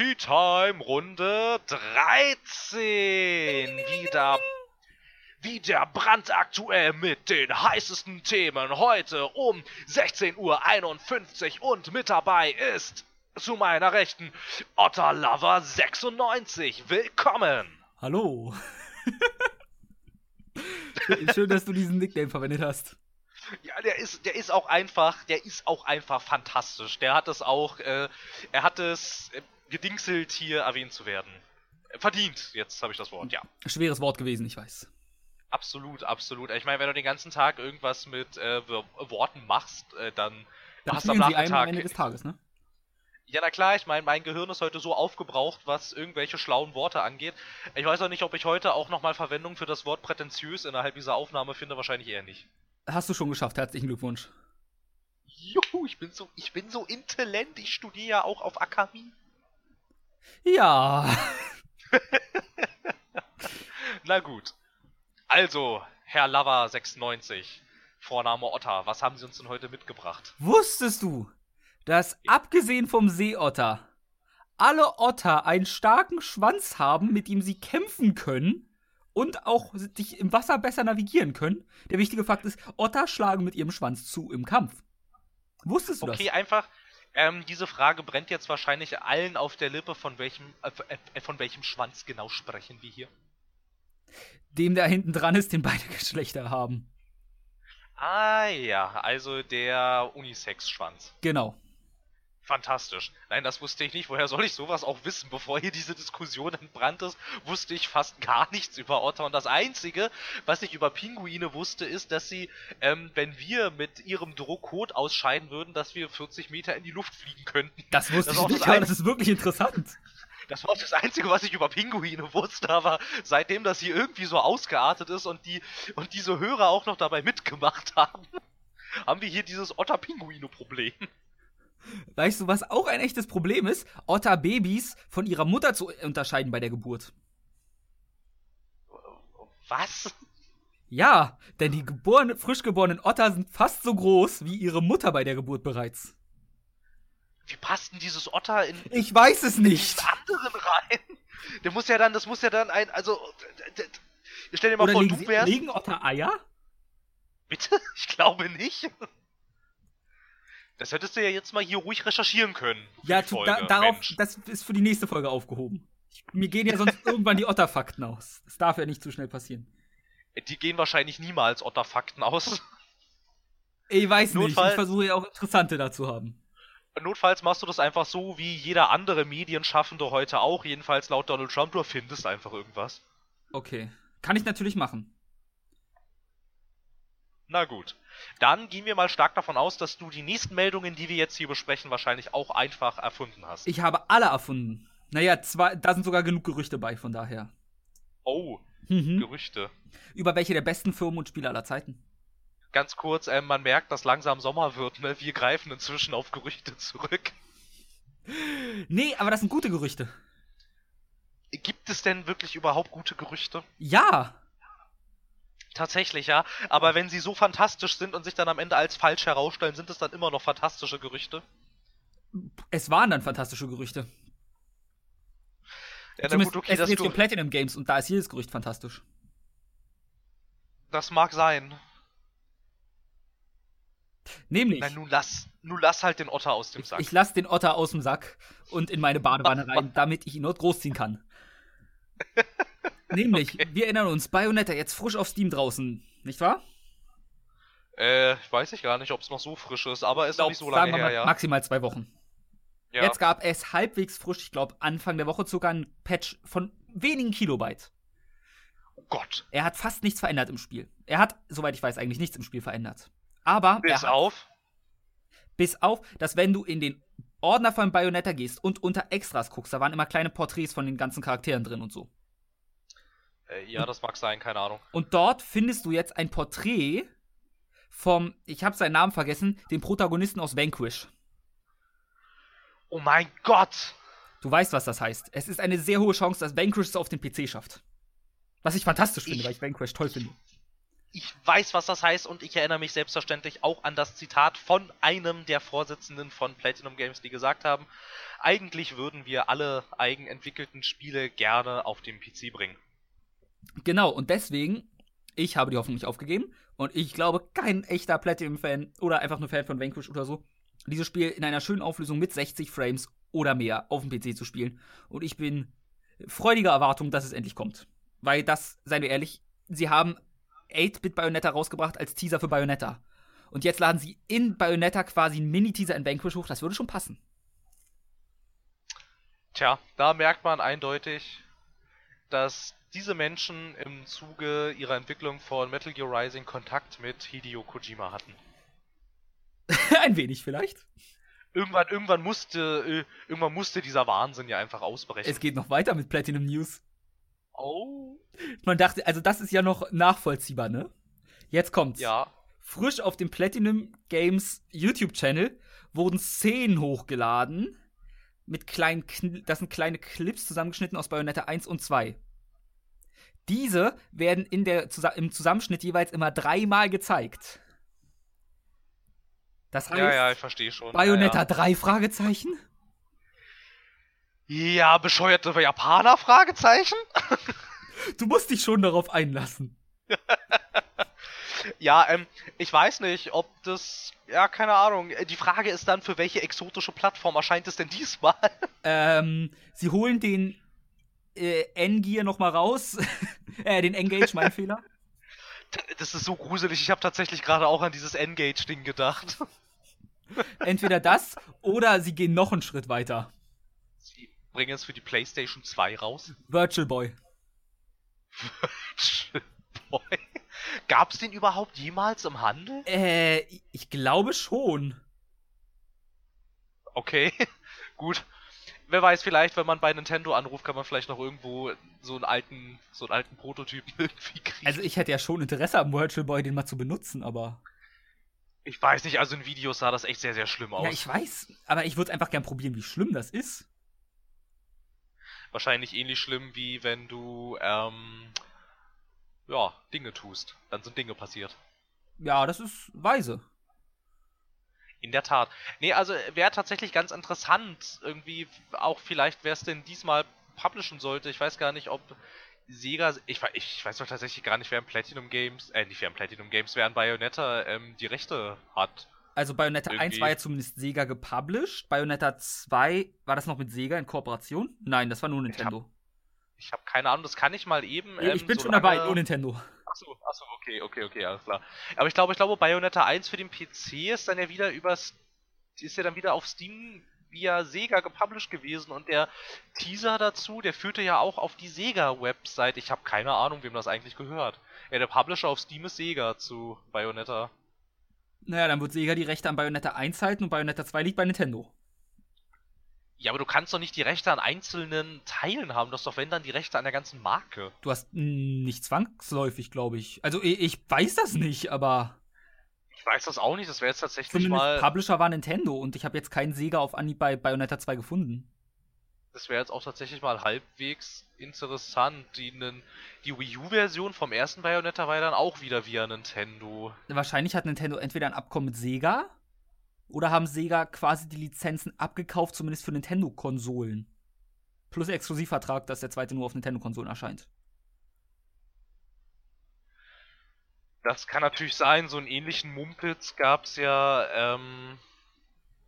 Tea Time Runde 13. Wieder, wieder brandaktuell mit den heißesten Themen heute um 16.51 Uhr und mit dabei ist zu meiner Rechten Otter Lover 96. Willkommen. Hallo. Schön, dass du diesen Nickname verwendet hast. Ja, der ist, der ist auch einfach, der ist auch einfach fantastisch. Der hat es auch, äh, er hat es äh, gedingselt, hier erwähnt zu werden. Verdient, jetzt habe ich das Wort, ja. Schweres Wort gewesen, ich weiß. Absolut, absolut. Ich meine, wenn du den ganzen Tag irgendwas mit äh, Worten machst, äh, dann, dann hast du am Nachmittag... am Ende des Tages, ne? Ja, na klar, ich meine, mein Gehirn ist heute so aufgebraucht, was irgendwelche schlauen Worte angeht. Ich weiß auch nicht, ob ich heute auch nochmal Verwendung für das Wort prätentiös innerhalb dieser Aufnahme finde, wahrscheinlich eher nicht. Hast du schon geschafft, herzlichen Glückwunsch. Juhu, ich bin so, ich bin so intelligent, ich studiere ja auch auf Akademie. Ja. Na gut. Also, Herr Lava96, Vorname Otter, was haben Sie uns denn heute mitgebracht? Wusstest du, dass abgesehen vom Seeotter alle Otter einen starken Schwanz haben, mit dem sie kämpfen können und auch sich im Wasser besser navigieren können. Der wichtige Fakt ist, Otter schlagen mit ihrem Schwanz zu im Kampf. Wusstest du okay, das? Okay, einfach. Ähm, diese Frage brennt jetzt wahrscheinlich allen auf der Lippe. Von welchem, äh, äh, von welchem Schwanz genau sprechen wir hier? Dem, der hinten dran ist, den beide Geschlechter haben. Ah ja, also der Unisex-Schwanz. Genau. Fantastisch. Nein, das wusste ich nicht. Woher soll ich sowas auch wissen? Bevor hier diese Diskussion entbrannt ist, wusste ich fast gar nichts über Otter. Und das Einzige, was ich über Pinguine wusste, ist, dass sie, ähm, wenn wir mit ihrem Druckkot ausscheiden würden, dass wir 40 Meter in die Luft fliegen könnten. Das wusste das ich nicht, aber das ist wirklich interessant. Das war das Einzige, was ich über Pinguine wusste, aber seitdem das hier irgendwie so ausgeartet ist und die und diese Hörer auch noch dabei mitgemacht haben, haben wir hier dieses Otter-Pinguine-Problem. Weißt du, was auch ein echtes Problem ist? Otter-Babys von ihrer Mutter zu unterscheiden bei der Geburt. Was? Ja, denn die geborene, frisch geborenen Otter sind fast so groß wie ihre Mutter bei der Geburt bereits. Wie passt denn dieses Otter in. Ich weiß es nicht. anderen rein? Der muss ja dann, das muss ja dann ein, also. Stell dir mal Oder vor, legen, du wärst. Legen Otter Eier? Bitte? Ich glaube nicht. Das hättest du ja jetzt mal hier ruhig recherchieren können. Ja, tu, da, darauf, Mensch. das ist für die nächste Folge aufgehoben. Ich, mir gehen ja sonst irgendwann die Otterfakten aus. Das darf ja nicht zu schnell passieren. Die gehen wahrscheinlich niemals Otterfakten aus. Ich weiß Notfalls, nicht, ich versuche ja auch interessante dazu haben. Notfalls machst du das einfach so, wie jeder andere Medienschaffende heute auch, jedenfalls laut Donald Trump, du findest einfach irgendwas. Okay. Kann ich natürlich machen. Na gut. Dann gehen wir mal stark davon aus, dass du die nächsten Meldungen, die wir jetzt hier besprechen, wahrscheinlich auch einfach erfunden hast. Ich habe alle erfunden. Naja, zwei, da sind sogar genug Gerüchte bei, von daher. Oh, mhm. Gerüchte. Über welche der besten Firmen und Spiele aller Zeiten? Ganz kurz, äh, man merkt, dass langsam Sommer wird, ne? Wir greifen inzwischen auf Gerüchte zurück. Nee, aber das sind gute Gerüchte. Gibt es denn wirklich überhaupt gute Gerüchte? Ja. Tatsächlich, ja. Aber wenn sie so fantastisch sind und sich dann am Ende als falsch herausstellen, sind es dann immer noch fantastische Gerüchte? Es waren dann fantastische Gerüchte. Ja, na gut, okay, es geht um Platinum Games und da ist jedes Gerücht fantastisch. Das mag sein. Nämlich. Nein, nun lass, nun lass halt den Otter aus dem Sack. Ich, ich lass den Otter aus dem Sack und in meine Badewanne rein, damit ich ihn dort großziehen kann. Nämlich, okay. wir erinnern uns, Bayonetta jetzt frisch auf Steam draußen, nicht wahr? Äh, weiß ich gar nicht, ob es noch so frisch ist, aber es ist noch nicht so lange her, ja. Maximal zwei Wochen. Ja. Jetzt gab es halbwegs frisch, ich glaube Anfang der Woche sogar ein Patch von wenigen Kilobyte. Oh Gott. Er hat fast nichts verändert im Spiel. Er hat, soweit ich weiß, eigentlich nichts im Spiel verändert. Aber. Bis auf? Bis auf, dass wenn du in den Ordner von Bayonetta gehst und unter Extras guckst, da waren immer kleine Porträts von den ganzen Charakteren drin und so. Äh, ja, das mag sein, keine Ahnung. Und dort findest du jetzt ein Porträt vom, ich habe seinen Namen vergessen, dem Protagonisten aus Vanquish. Oh mein Gott! Du weißt, was das heißt. Es ist eine sehr hohe Chance, dass Vanquish es auf den PC schafft. Was ich fantastisch finde, ich, weil ich Vanquish toll finde. ich weiß, was das heißt und ich erinnere mich selbstverständlich auch an das Zitat von einem der Vorsitzenden von Platinum Games, die gesagt haben, eigentlich würden wir alle eigenentwickelten Spiele gerne auf den PC bringen. Genau, und deswegen, ich habe die Hoffnung nicht aufgegeben und ich glaube, kein echter Platinum-Fan oder einfach nur Fan von Vanquish oder so, dieses Spiel in einer schönen Auflösung mit 60 Frames oder mehr auf dem PC zu spielen. Und ich bin freudiger Erwartung, dass es endlich kommt. Weil das, seien wir ehrlich, sie haben 8-Bit Bayonetta rausgebracht als Teaser für Bayonetta. Und jetzt laden sie in Bayonetta quasi einen Mini-Teaser in Vanquish hoch. Das würde schon passen. Tja, da merkt man eindeutig, dass diese Menschen im Zuge ihrer Entwicklung von Metal Gear Rising Kontakt mit Hideo Kojima hatten. Ein wenig vielleicht. Irgendwann, irgendwann musste, äh, irgendwann musste dieser Wahnsinn ja einfach ausbrechen. Es geht noch weiter mit Platinum News. Oh. Man dachte, also das ist ja noch nachvollziehbar, ne? Jetzt kommt's. Ja. Frisch auf dem Platinum Games YouTube-Channel wurden Szenen hochgeladen. Mit kleinen, Kn das sind kleine Clips zusammengeschnitten aus Bayonetta 1 und 2. Diese werden in der, im Zusammenschnitt jeweils immer dreimal gezeigt. Das heißt, ja, ja, ich verstehe schon. Bayonetta ja, ja. 3 Fragezeichen? Ja, bescheuerte Japaner Fragezeichen? du musst dich schon darauf einlassen. ja, ähm, ich weiß nicht, ob das. Ja, keine Ahnung. Die Frage ist dann, für welche exotische Plattform erscheint es denn diesmal? Ähm, sie holen den äh, N-Gear nochmal raus. äh, den Engage, mein Fehler. Das ist so gruselig. Ich habe tatsächlich gerade auch an dieses Engage-Ding gedacht. Entweder das oder sie gehen noch einen Schritt weiter. Sie bringen es für die PlayStation 2 raus. Virtual Boy. Virtual Boy? Gab's den überhaupt jemals im Handel? Äh, ich glaube schon. Okay, gut. Wer weiß, vielleicht, wenn man bei Nintendo anruft, kann man vielleicht noch irgendwo so einen alten, so einen alten Prototypen irgendwie kriegen. Also ich hätte ja schon Interesse am Virtual Boy, den mal zu benutzen, aber. Ich weiß nicht, also in Videos sah das echt sehr, sehr schlimm aus. Ja, ich weiß, aber ich würde einfach gern probieren, wie schlimm das ist. Wahrscheinlich ähnlich schlimm, wie wenn du, ähm, ja, Dinge tust. Dann sind Dinge passiert. Ja, das ist weise. In der Tat. Nee, also wäre tatsächlich ganz interessant, irgendwie, auch vielleicht, wer es denn diesmal publishen sollte. Ich weiß gar nicht, ob Sega, ich, ich weiß doch tatsächlich gar nicht, wer im Platinum Games, äh, nicht wer im Platinum Games, wer an Bayonetta ähm, die Rechte hat. Also Bayonetta Irgendwie. 1 war ja zumindest Sega gepublished. Bayonetta 2, war das noch mit Sega in Kooperation? Nein, das war nur Nintendo. Ich habe hab keine Ahnung, das kann ich mal eben. Ähm, ich bin so schon dabei, nur Nintendo. Achso, achso, okay, okay, okay, alles klar. Aber ich glaube, ich glaube, Bayonetta 1 für den PC ist dann ja wieder übers. ist ja dann wieder auf Steam via Sega gepublished gewesen und der Teaser dazu, der führte ja auch auf die Sega-Website. Ich habe keine Ahnung, wem das eigentlich gehört. Ja, der Publisher auf Steam ist Sega zu Bayonetta. Naja, dann wird Sega die Rechte an Bayonetta 1 halten und Bayonetta 2 liegt bei Nintendo. Ja, aber du kannst doch nicht die Rechte an einzelnen Teilen haben. Du hast doch, wenn dann, die Rechte an der ganzen Marke. Du hast nicht zwangsläufig, glaube ich. Also, ich weiß das nicht, aber. Ich weiß das auch nicht. Das wäre jetzt tatsächlich Zumindest mal. Publisher war Nintendo und ich habe jetzt keinen Sega auf Anhieb bei Bayonetta 2 gefunden. Das wäre jetzt auch tatsächlich mal halbwegs interessant. Die, die Wii U-Version vom ersten Bayonetta war ja dann auch wieder via Nintendo. Wahrscheinlich hat Nintendo entweder ein Abkommen mit Sega oder haben Sega quasi die Lizenzen abgekauft, zumindest für Nintendo-Konsolen. Plus Exklusivvertrag, dass der zweite nur auf Nintendo-Konsolen erscheint. Das kann natürlich sein, so einen ähnlichen Mumpitz gab's ja, ähm,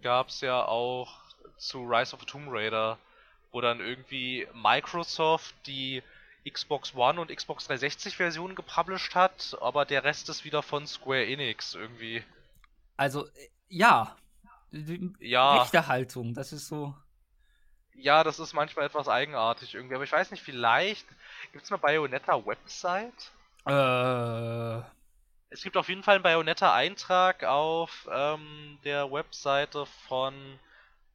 gab's ja auch zu Rise of the Tomb Raider, wo dann irgendwie Microsoft die Xbox One und Xbox 360 Versionen gepublished hat, aber der Rest ist wieder von Square Enix irgendwie. Also, ja. Ja. Rechte Haltung, das ist so. Ja, das ist manchmal etwas eigenartig irgendwie, aber ich weiß nicht, vielleicht gibt es eine Bayonetta-Website? Äh. Es gibt auf jeden Fall einen Bayonetta-Eintrag auf ähm, der Webseite von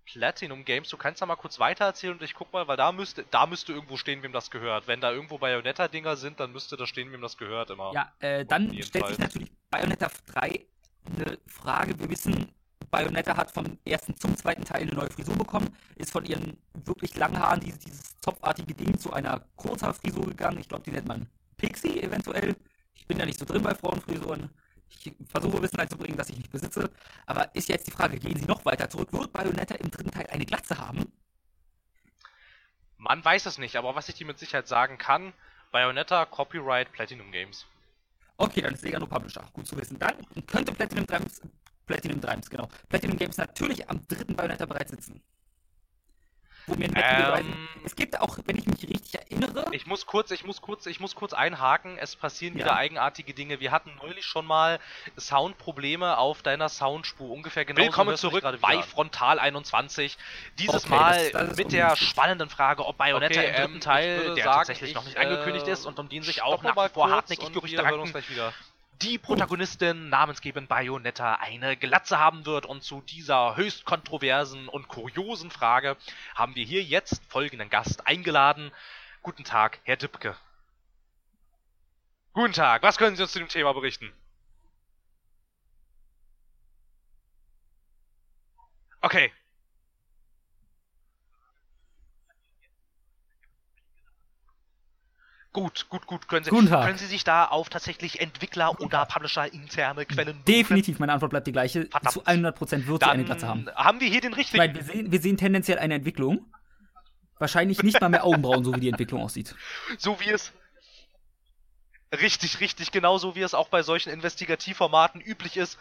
Platinum Games. Du kannst da mal kurz weitererzählen und ich guck mal, weil da müsste, da müsste irgendwo stehen, wem das gehört. Wenn da irgendwo Bayonetta-Dinger sind, dann müsste da stehen, wem das gehört immer. Ja, äh, dann stellt sich natürlich Bayonetta 3 eine Frage. Wir wissen, Bayonetta hat vom ersten zum zweiten Teil eine neue Frisur bekommen, ist von ihren wirklich langen Haaren, dieses, dieses zopfartige Ding, zu einer Kurzhaarfrisur gegangen. Ich glaube, die nennt man Pixie eventuell. Ich bin ja nicht so drin bei Frauenfrisuren. Ich versuche Wissen einzubringen, das ich nicht besitze. Aber ist jetzt die Frage, gehen sie noch weiter zurück? Wird Bayonetta im dritten Teil eine Glatze haben? Man weiß es nicht, aber was ich dir mit Sicherheit sagen kann, Bayonetta, Copyright, Platinum Games. Okay, dann ist Sega nur Publisher. Gut zu wissen. Dann könnte Platinum Games, Platinum Games, genau. Platinum Games natürlich am dritten Bayonetta bereits sitzen ähm, Es gibt auch, wenn ich mich richtig erinnere. Ich muss kurz, ich muss kurz, ich muss kurz einhaken. Es passieren ja. wieder eigenartige Dinge. Wir hatten neulich schon mal Soundprobleme auf deiner Soundspur. Ungefähr genau. Willkommen zurück bei Frontal 21. Dieses okay, Mal das, das mit der spannenden Frage, ob Bayonetta okay, im dritten ähm, Teil, der sagen, tatsächlich ich, noch nicht angekündigt äh, ist und um den sich auch nach wie vor hartnäckig Gerüchte ranken, die Protagonistin namensgebend Bayonetta eine Glatze haben wird. Und zu dieser höchst kontroversen und kuriosen Frage haben wir hier jetzt folgenden Gast eingeladen. Guten Tag, Herr Dippke. Guten Tag, was können Sie uns zu dem Thema berichten? Okay, Gut, gut, gut. Können Sie, Guten Tag. können Sie sich da auf tatsächlich Entwickler oder Publisher interne Quellen Definitiv, meine Antwort bleibt die gleiche. Verdammt. Zu 100% wird sie eine Glatze haben. Haben wir hier den richtigen? Nein, wir sehen, wir sehen tendenziell eine Entwicklung. Wahrscheinlich nicht mal mehr Augenbrauen, so wie die Entwicklung aussieht. So wie es Richtig, richtig, genauso wie es auch bei solchen Investigativformaten üblich ist,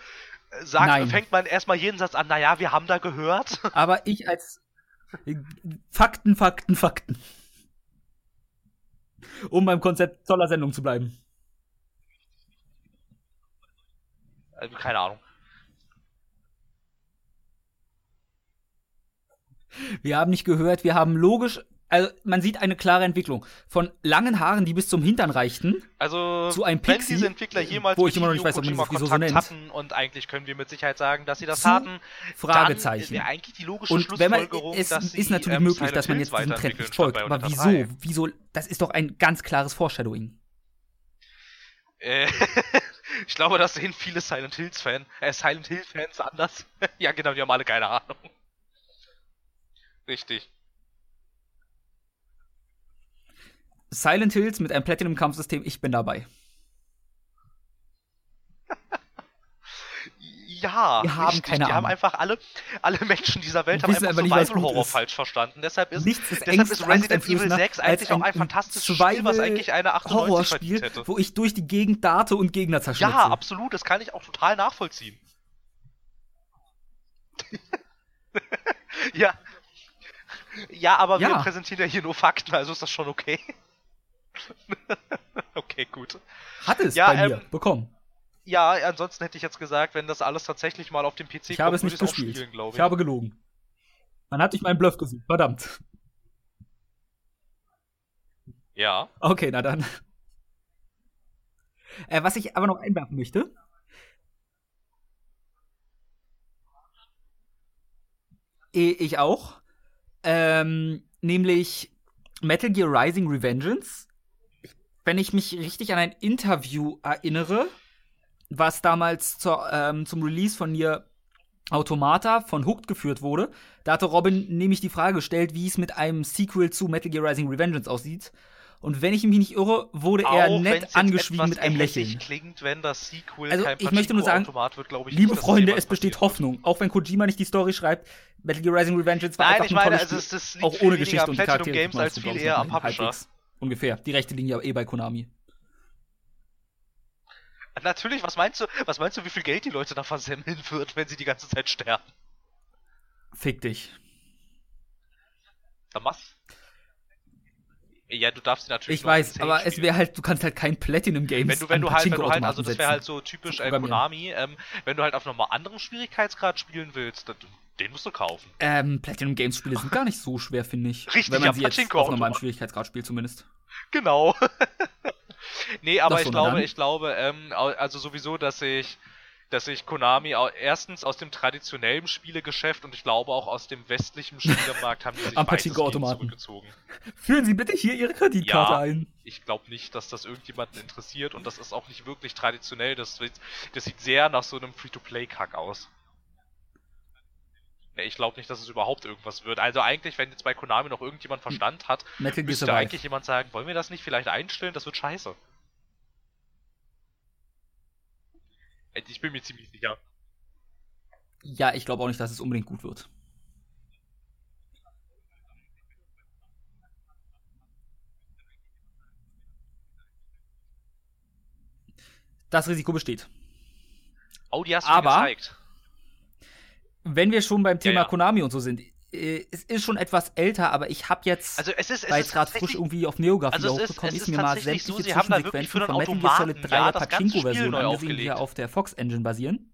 äh, sagt, Nein. fängt man erstmal jeden Satz an, naja, wir haben da gehört. Aber ich als Fakten, Fakten, Fakten um beim Konzept toller Sendung zu bleiben? Also, keine Ahnung. Wir haben nicht gehört, wir haben logisch also man sieht eine klare Entwicklung von langen Haaren, die bis zum Hintern reichten, also zu einem Pixie, wenn diese Entwickler jemals wo ich immer noch nicht weiß, ob man das so nennt. hatten und eigentlich können wir mit Sicherheit sagen, dass sie das hatten. Fragezeichen. Dann eigentlich die logische und wenn man, es dass ist natürlich ähm, möglich, dass man jetzt diesem Trend nicht folgt, aber wieso? Wieso? Das ist doch ein ganz klares Foreshadowing. Äh, ich glaube, das sehen viele Silent Hills Fans, äh, Silent Hill Fans anders. ja, genau, die haben alle keine Ahnung. Richtig. Silent Hills mit einem Platinum-Kampfsystem, ich bin dabei. ja, wir haben keine Die Ahnung. haben einfach alle, alle Menschen dieser Welt haben einfach Survival Horror falsch verstanden. Deshalb ist, Nichts ist deshalb ist Resident Evil 6 eigentlich ein, auch ein fantastisches Spiel, was eigentlich eine 98 Spiel, hätte. wo ich durch die Gegend darte und Gegner zerschnitze. Ja, absolut. Das kann ich auch total nachvollziehen. ja. Ja, aber ja. wir präsentieren ja hier nur Fakten, also ist das schon okay. okay, gut. Hat es ja, bei mir ähm, bekommen. Ja, ansonsten hätte ich jetzt gesagt, wenn das alles tatsächlich mal auf dem PC ich kommt, habe es nicht gespielt. Spielen, ich. ich habe gelogen. Man hat dich meinen Bluff gesehen. Verdammt. Ja. Okay, na dann. Äh, was ich aber noch einwerfen möchte. Ich auch. Ähm, nämlich Metal Gear Rising Revengeance wenn ich mich richtig an ein Interview erinnere, was damals zur, ähm, zum Release von Nier Automata von Hooked geführt wurde, da hatte Robin nämlich die Frage gestellt, wie es mit einem Sequel zu Metal Gear Rising Revengeance aussieht. Und wenn ich mich nicht irre, wurde er Auch nett angeschwiegen mit einem Lächeln. Klingt, wenn das Sequel also ich möchte nur sagen, wird, liebe nicht, Freunde, es besteht Hoffnung. Auch wenn Kojima nicht die Story schreibt, Metal Gear Rising Revengeance war Nein, einfach ich ein meine, tolles also Spiel, auch ohne Geschichte und Charaktere. Games als viel eher am Publisher. Halbwegs. Ungefähr. Die rechte Linie eh bei Konami. Natürlich, was meinst du, was meinst du, wie viel Geld die Leute da versemmeln wird, wenn sie die ganze Zeit sterben? Fick dich. Dann? Ja, du darfst sie natürlich. Ich weiß, aber spielen. es wäre halt, du kannst halt kein Platinum Games. Wenn du, wenn du halt, wenn du halt, also das wäre halt so typisch äh, Konami. Ähm, wenn du halt auf einem anderen Schwierigkeitsgrad spielen willst, dann, den musst du kaufen. Ähm, Platinum Games Spiele sind gar nicht so schwer, finde ich. Richtig, wenn man ja, sie jetzt auf normalem Schwierigkeitsgrad spielt zumindest. Genau. nee, aber ich glaube, ich glaube, ähm, also sowieso, dass ich dass sich Konami erstens aus dem traditionellen Spielegeschäft und ich glaube auch aus dem westlichen Spielemarkt haben die sich Am zurückgezogen. Führen Sie bitte hier Ihre Kreditkarte ja, ein. Ich glaube nicht, dass das irgendjemanden interessiert und das ist auch nicht wirklich traditionell. Das, das sieht sehr nach so einem Free-to-Play-Kack aus. Ich glaube nicht, dass es überhaupt irgendwas wird. Also eigentlich, wenn jetzt bei Konami noch irgendjemand Verstand hat, Metal müsste eigentlich jemand sagen, wollen wir das nicht vielleicht einstellen? Das wird scheiße. Ich bin mir ziemlich sicher. Ja, ich glaube auch nicht, dass es unbedingt gut wird. Das Risiko besteht. Oh, die hast du Aber, gezeigt. Wenn wir schon beim Thema ja, ja. Konami und so sind, äh, es ist schon etwas älter, aber ich habe jetzt, also es ist, weil es gerade frisch irgendwie auf Neogaf also hochgekommen ist, ist, mir mal sämtliche so, Zwischensequenzen von Metal Gear Solid 3 ja, der Pachinko-Version angesehen, die ja auf der Fox Engine basieren.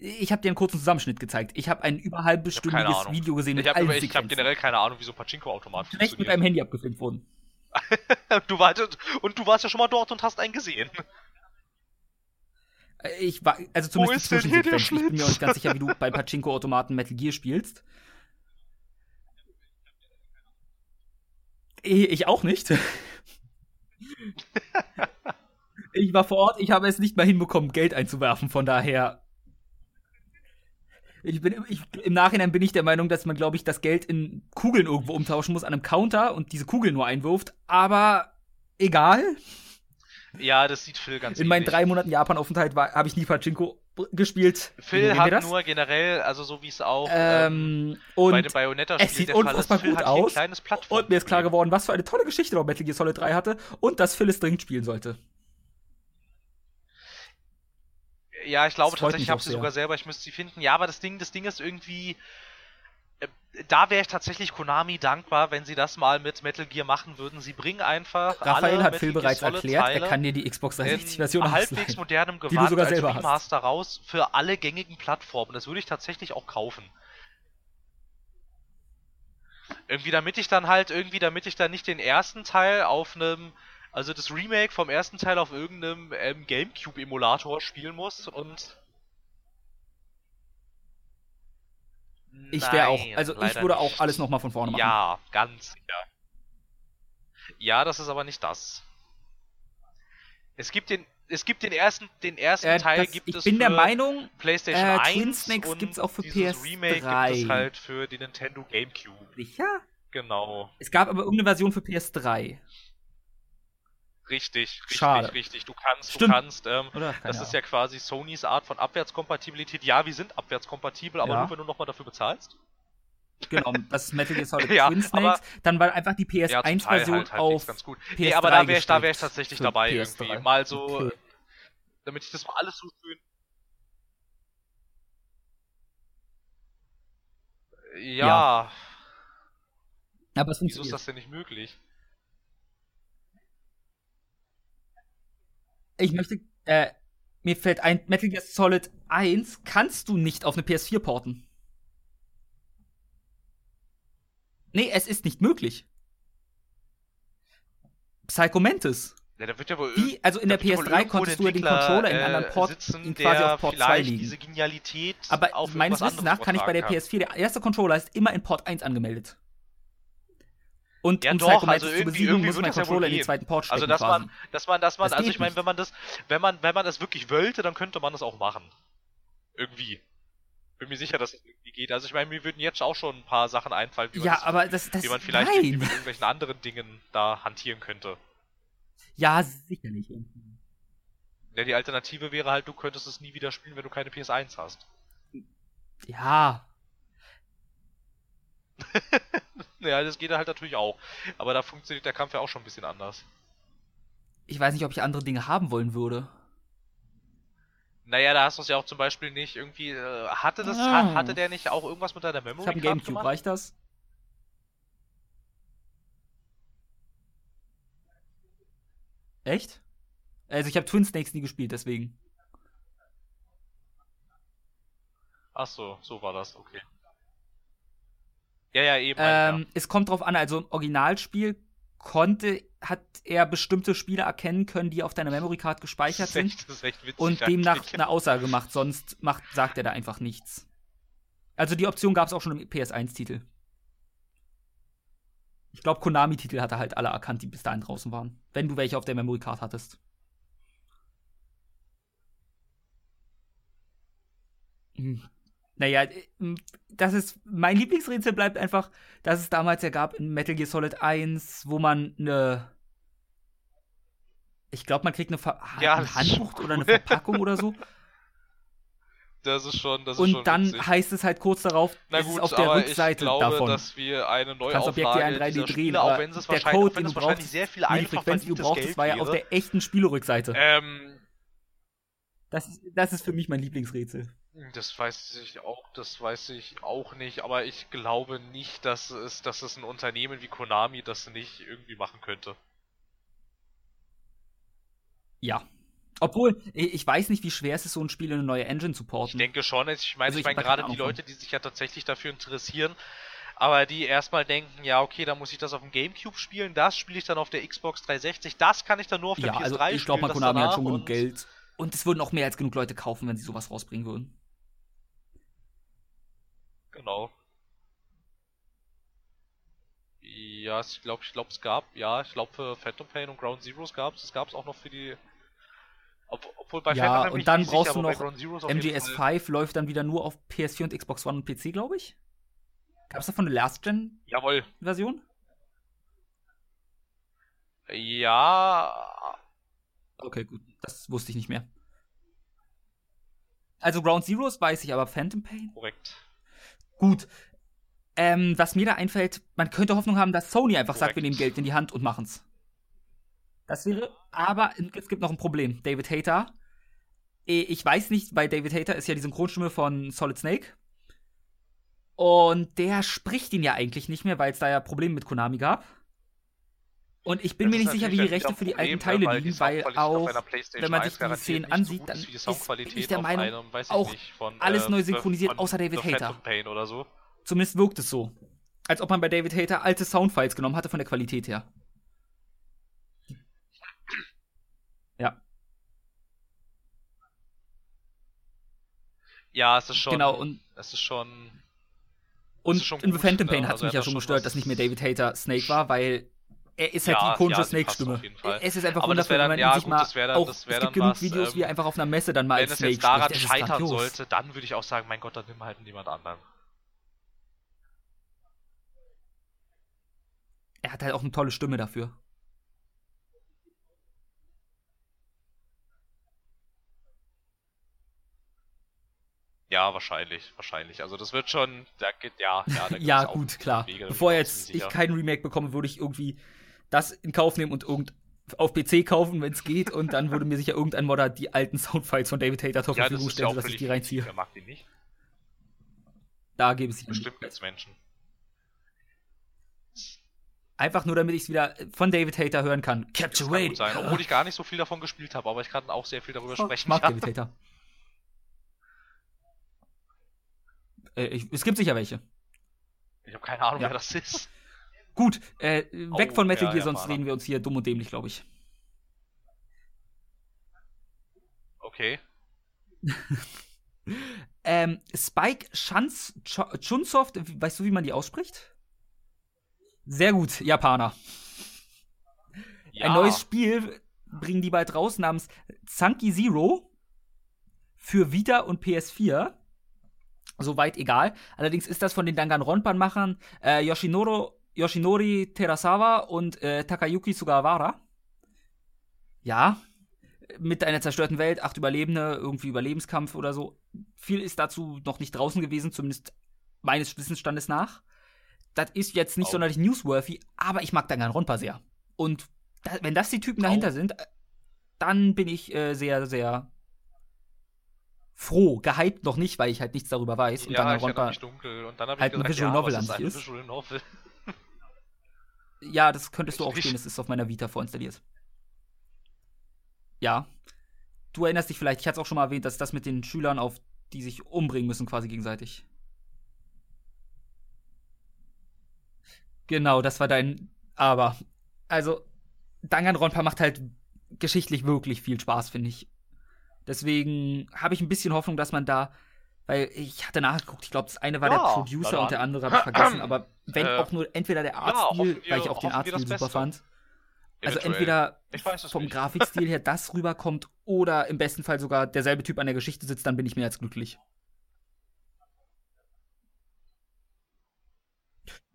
Ich habe dir einen kurzen Zusammenschnitt gezeigt. Ich habe ein über halbstündiges Video gesehen mit ich allen Ich habe generell keine Ahnung, wieso Pachinko-Automaten funktionieren. mit einem Handy abgefilmt wurden. du warst, und du warst ja schon mal dort und hast einen gesehen. Ich war, also zumindest Zwischensequenz. Ich bin mir auch nicht ganz sicher, wie du bei Pachinko-Automaten Metal Gear spielst. Ich auch nicht. ich war vor Ort, ich habe es nicht mal hinbekommen, Geld einzuwerfen, von daher. Ich bin, ich, Im Nachhinein bin ich der Meinung, dass man, glaube ich, das Geld in Kugeln irgendwo umtauschen muss an einem Counter und diese Kugeln nur einwirft, aber egal. Ja, das sieht Phil ganz In meinen drei Monaten Japan-Aufenthalt habe ich nie Pachinko gespielt. Phil hat nur generell, also so wie es auch ähm, ähm, bei dem Bayonetta es sieht unfassbar gut aus. Und mir ist klar geworden, was für eine tolle Geschichte noch Metal Gear Solid 3 hatte und dass Phil es dringend spielen sollte. Ja, ich glaube tatsächlich, ich habe sie sogar selber, ich müsste sie finden. Ja, aber das Ding, das Ding ist irgendwie, da wäre ich tatsächlich Konami dankbar, wenn sie das mal mit Metal Gear machen würden. Sie bringen einfach. Raphael hat Phil bereits erklärt, Teile er kann dir die Xbox 360-Version halbwegs modernem Gewand die du sogar selber als Remaster raus für alle gängigen Plattformen. Das würde ich tatsächlich auch kaufen. Irgendwie, damit ich dann halt, irgendwie, damit ich dann nicht den ersten Teil auf einem, also das Remake vom ersten Teil auf irgendeinem ähm, Gamecube-Emulator spielen muss und Ich wäre auch, also ich würde nicht. auch alles nochmal von vorne machen. Ja, ganz sicher. Ja, das ist aber nicht das. Es gibt den, es gibt den ersten, den ersten äh, Teil das, gibt ich es bin für der Meinung, PlayStation äh, 1 Twin Snakes und gibt's auch für dieses PS3. Remake gibt es halt für die Nintendo GameCube. Sicher? Genau. Es gab aber irgendeine Version für PS3. Richtig, richtig, Schade. richtig. Du kannst, Stimmt. du kannst, ähm, das ist ja quasi Sonys Art von Abwärtskompatibilität. Ja, wir sind abwärtskompatibel, aber Ja. nur wenn du nochmal dafür bezahlst. Genau, das ist Metal Gear Solid Ja, Twin Snakes. Dann war einfach die Ja, zum Teil PS1-Version halt halbwegs auf ganz gut. PS3 Nee, aber da wäre ich, da wär ich tatsächlich dabei PS3. irgendwie. Mal so, Okay. damit ich das mal alles so schön. Ja, Ja. Aber es wieso ist das denn nicht möglich? Ich möchte, äh, mir fällt ein, Metal Gear Solid 1 kannst du nicht auf eine PS4 porten. Nee, es ist nicht möglich. Psycho Mantis. Ja, da wird ja wohl Wie, also in der wird ja wohl PS3 irgendwo konntest du ja den Controller in äh, einen anderen Port sitzen, in quasi auf Port 2 vielleicht liegen. diese Genialität Aber meines Wissens nach kann ich bei der anderes PS4, der erste Controller ist immer in Port 1 angemeldet. Und Ja, um doch, Psycho also zu irgendwie- besiegen, irgendwie muss mein das ja wohl Controller in den zweiten Port stecken Also dass quasi. man, dass man, dass man, Das also ich meine, wenn man das, wenn man, wenn man das wirklich wollte, dann könnte man das auch machen. Irgendwie. Bin mir sicher, dass es das irgendwie geht. Also ich meine, mir würden jetzt auch schon ein paar Sachen einfallen, wie man, Ja, das, aber das, das wie man vielleicht nein. mit irgendwelchen anderen Dingen da hantieren könnte. Ja, sicherlich. Ja, die Alternative wäre halt, du könntest es nie wieder spielen, wenn du keine PS1 hast. Ja, Ja, das geht halt natürlich auch. Aber da funktioniert der Kampf ja auch schon ein bisschen anders. ich weiß nicht, ob ich andere Dinge haben wollen würde. Naja, da hast du es ja auch zum Beispiel nicht irgendwie. Äh, hatte das, Ah. ha- hatte der nicht auch irgendwas mit deiner Memory Ich habe Gamecube, gemacht? reicht das? Echt? Also ich habe Twin Snakes nie gespielt, deswegen. Ach so, so war das, okay. Ja, ja, eben. halt, Ähm, es kommt drauf an, also im Originalspiel konnte, hat er bestimmte Spiele erkennen können, die auf deiner Memory Card ja. Gespeichert sind das ist echt witzig. und demnach eine Aussage gemacht, sonst macht, sagt er da einfach nichts. Also die Option gab es auch schon im PS1-Titel. Ich glaube, Konami-Titel hat er halt alle erkannt, die bis dahin draußen waren. Wenn du welche auf der Memory Card hattest. Hm. Naja, äh, das ist, mein Lieblingsrätsel bleibt einfach, dass es damals ja gab in Metal Gear Solid 1, wo man eine Ich glaube, man kriegt eine, Ver Ja, ein ist Handbuch schon oder eine cool. Verpackung oder so. Das ist schon, das ist Und schon dann witzig. heißt es halt kurz darauf, Na ist gut, es auf der Rückseite ich glaube, davon. dass wir eine kannst Objekte in Neuauflage 3D dieser drehen, auch wenn es der Code, den du brauchst, sehr viel die Frequenz, die du brauchst, das war ja auf der echten Spielerückseite. Ähm, Das, ist, das ist für mich mein Lieblingsrätsel. Das weiß ich auch, das weiß ich auch nicht, aber ich glaube nicht, dass es, dass es ein Unternehmen wie Konami das nicht irgendwie machen könnte. Ja. Obwohl, ich ich weiß nicht, wie schwer es ist, so ein Spiel in eine neue Engine zu Ich porten. denke schon, ich meine, Also ich ich meine gerade die Leute, die sich ja tatsächlich dafür interessieren, aber die erstmal denken, ja, okay, dann muss ich das auf dem Gamecube spielen, das spiele ich dann auf der Xbox 360, das kann ich dann nur auf der ja, PS3 also spielen. ich glaube, Konami hat schon genug Geld. Und es würden auch mehr als genug Leute kaufen, wenn sie sowas rausbringen würden. Genau. Ja, ich glaube, ich glaube, es gab, ja, ich glaube für Phantom Pain und Ground Zeroes gab es, es gab es auch noch für die. Ob, obwohl bei Ja, Phantom und dann brauchst sicher, du noch Ground Zeroes auf jeden Fall. MGS5 läuft dann wieder nur auf PS4 und Xbox One und PC, glaube ich. Gab es davon eine Last-Gen-Version? Jawohl. Ja, Okay, gut. Das wusste ich nicht mehr. Also Ground Zeroes weiß ich, aber Phantom Pain? korrekt. Gut. Ähm, was mir da einfällt, man könnte Hoffnung haben, dass Sony einfach sagt, wir Korrekt. nehmen Geld in die Hand und machen's. Das wäre, aber es gibt noch ein Problem. David Hayter. Eh, Ich weiß nicht, weil David Hayter ist ja die Synchronstimme von Solid Snake. Und der spricht ihn ja eigentlich nicht mehr, weil es da ja Probleme mit Konami gab. Und ich bin Das mir nicht sicher, wie die Rechte für die alten Teile die liegen, weil auch, wenn man 1 sich die Szenen ansieht, dann ist ich der Meinung, einem, ich auch nicht, von, alles äh, neu von- synchronisiert, von außer David Pain oder so. Zumindest wirkt es so. Als ob man bei David Hayter alte Soundfiles genommen hatte von der Qualität her. Ja, Ja, es ist schon. genau. Und, es ist schon. und ist schon in The gut, Phantom ne? Pain hat Also mich ja schon gestört, dass nicht mehr David Hayter Snake war, weil er ist halt Ja, die ikonische ja, Snake-Stimme. Es ist einfach Aber wundervoll, wenn man ja, sich gut, mal das dann- auch, das es gibt genug was, Videos, wie ähm, er einfach auf einer Messe dann mal Wenn als es Snake jetzt daran spricht. Scheitern sollte, dann würde ich auch sagen, mein Gott, dann nimm halt jemand anderen. Er hat halt auch eine tolle Stimme dafür. Ja, wahrscheinlich, wahrscheinlich. Also das wird schon, da geht, ja, ja, Ja, es gut, klar. Bevor jetzt ich kein Remake bekomme, würde ich irgendwie das in Kauf nehmen und irgend auf PC kaufen, wenn es geht. Und dann würde mir sicher irgendein Modder die alten Soundfiles von David Hater zur ja, Verfügung ja stellen, sodass ich die reinziehe. Wer mag die nicht? Da gebe es Bestimmt gibt's Menschen. Einfach nur, damit ich es wieder von David Hater hören kann. Capture gut sein, obwohl ich gar nicht so viel davon gespielt habe, aber ich kann auch sehr viel darüber Ich sprechen. mag ja. David Hater. Äh, ich, es gibt sicher welche. Ich habe keine Ahnung, Ja. wer das ist. Gut, äh, weg Oh, von Metal ja, Gear, sonst Mana. reden wir uns hier dumm und dämlich, glaube ich. Okay. Ähm, Spike Chans Ch- Chunsoft, weißt du, wie man die ausspricht? Sehr gut, Japaner. Ja. Ein neues Spiel bringen die bald raus namens Zanki Zero für Vita und PS4. Soweit egal. Allerdings ist das von den Danganronpan-Machern äh, Yoshinoro, Yoshinori Terasawa und äh, Takayuki Sugawara. Ja, mit einer zerstörten Welt, acht Überlebende, irgendwie Überlebenskampf oder so. Viel ist dazu noch nicht draußen gewesen, zumindest meines Wissensstandes nach. Das ist jetzt nicht Oh. sonderlich newsworthy, aber ich mag Danganronpa sehr. Und da, wenn das die Typen dahinter Oh. sind, äh, dann bin ich äh, sehr, sehr froh. Gehypt noch nicht, weil ich halt nichts darüber weiß. Und ja, ich Danganronpa, mich dunkel. Und dann habe halt ich ein gesagt, Visual ja, Novel an sich ein ist. Visual Novel? Ja, das könntest du auch sehen, es ist auf meiner Vita vorinstalliert. Ja. Du erinnerst dich vielleicht, ich hatte es auch schon mal erwähnt, dass das mit den Schülern auf, die sich umbringen müssen, quasi gegenseitig. Genau, das war dein. Aber, also, Danganronpa macht halt geschichtlich wirklich viel Spaß, finde ich. Deswegen habe ich ein bisschen Hoffnung, dass man da, weil ich hatte nachgeguckt, ich glaube, das eine war Ja, der Producer na und der dann. andere habe ich vergessen, aber wenn Äh, auch nur entweder der ja, Artstil, wir- weil ich auch den Artstil super Beste. fand, also entweder weiß vom. Grafikstil her das rüberkommt oder im besten Fall sogar derselbe Typ an der Geschichte sitzt, dann bin ich mehr als glücklich.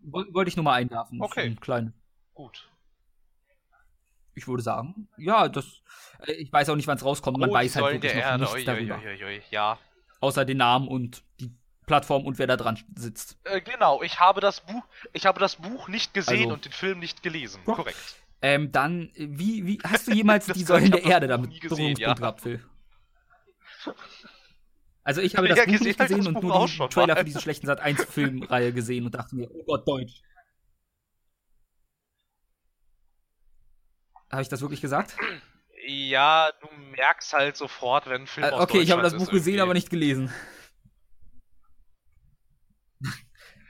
Woll- Wollte ich nur mal einwerfen. Okay. kleinen. Gut. Ich würde sagen, ja, das. äh, Ich weiß auch nicht, wann es rauskommt. Man oh, weiß halt wirklich noch nichts darüber. Ja. Außer den Namen und die Plattform und wer da dran sitzt. Äh, genau, ich habe das Buch, ich habe das Buch nicht gesehen Also- und den Film nicht gelesen. Ja. Korrekt. Ähm, dann, äh, wie, wie, hast du jemals die Säulen der Erde damit gesehen, ja. gehabt, Phil? Also ich habe Ja, das Buch nicht gesehen und Buch nur den Trailer mal. für diese schlechten Sat 1 Filmreihe gesehen und dachte mir, oh Gott, Deutsch. Habe ich das wirklich gesagt? Ja, du merkst halt sofort, wenn ein Film Äh, aus okay, ich habe das Buch gesehen, irgendwie. aber nicht gelesen.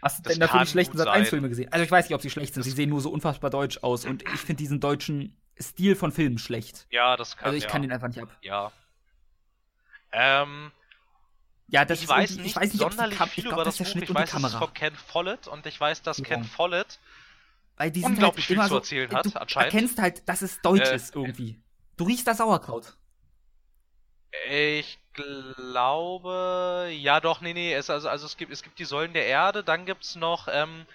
Hast du Das denn dafür die schlechten Sat 1 sein. Filme gesehen? Also ich weiß nicht, ob sie schlecht sind. Das- Sie sehen nur so unfassbar deutsch aus und ich finde diesen deutschen Stil von Filmen schlecht. Ja, das kann Also ich ja. kann den einfach nicht ab. Ja. Ähm, Ja, das ich weiß nicht, ich weiß nicht, sonderlich Kam viel ich über das das Buch. Schnitt Ich weiß, das ist Kamera. von Ken Follett und ich weiß, dass Ja. Ken Follett Weil die sind unglaublich halt viel zu so, erzählen du hat, anscheinend. erkennst halt, dass es deutsch Äh, ist irgendwie. Du riechst das Sauerkraut. Ich glaube, ja doch, nee, nee, es, also, also es gibt, es gibt die Säulen der Erde, dann gibt's noch ähm,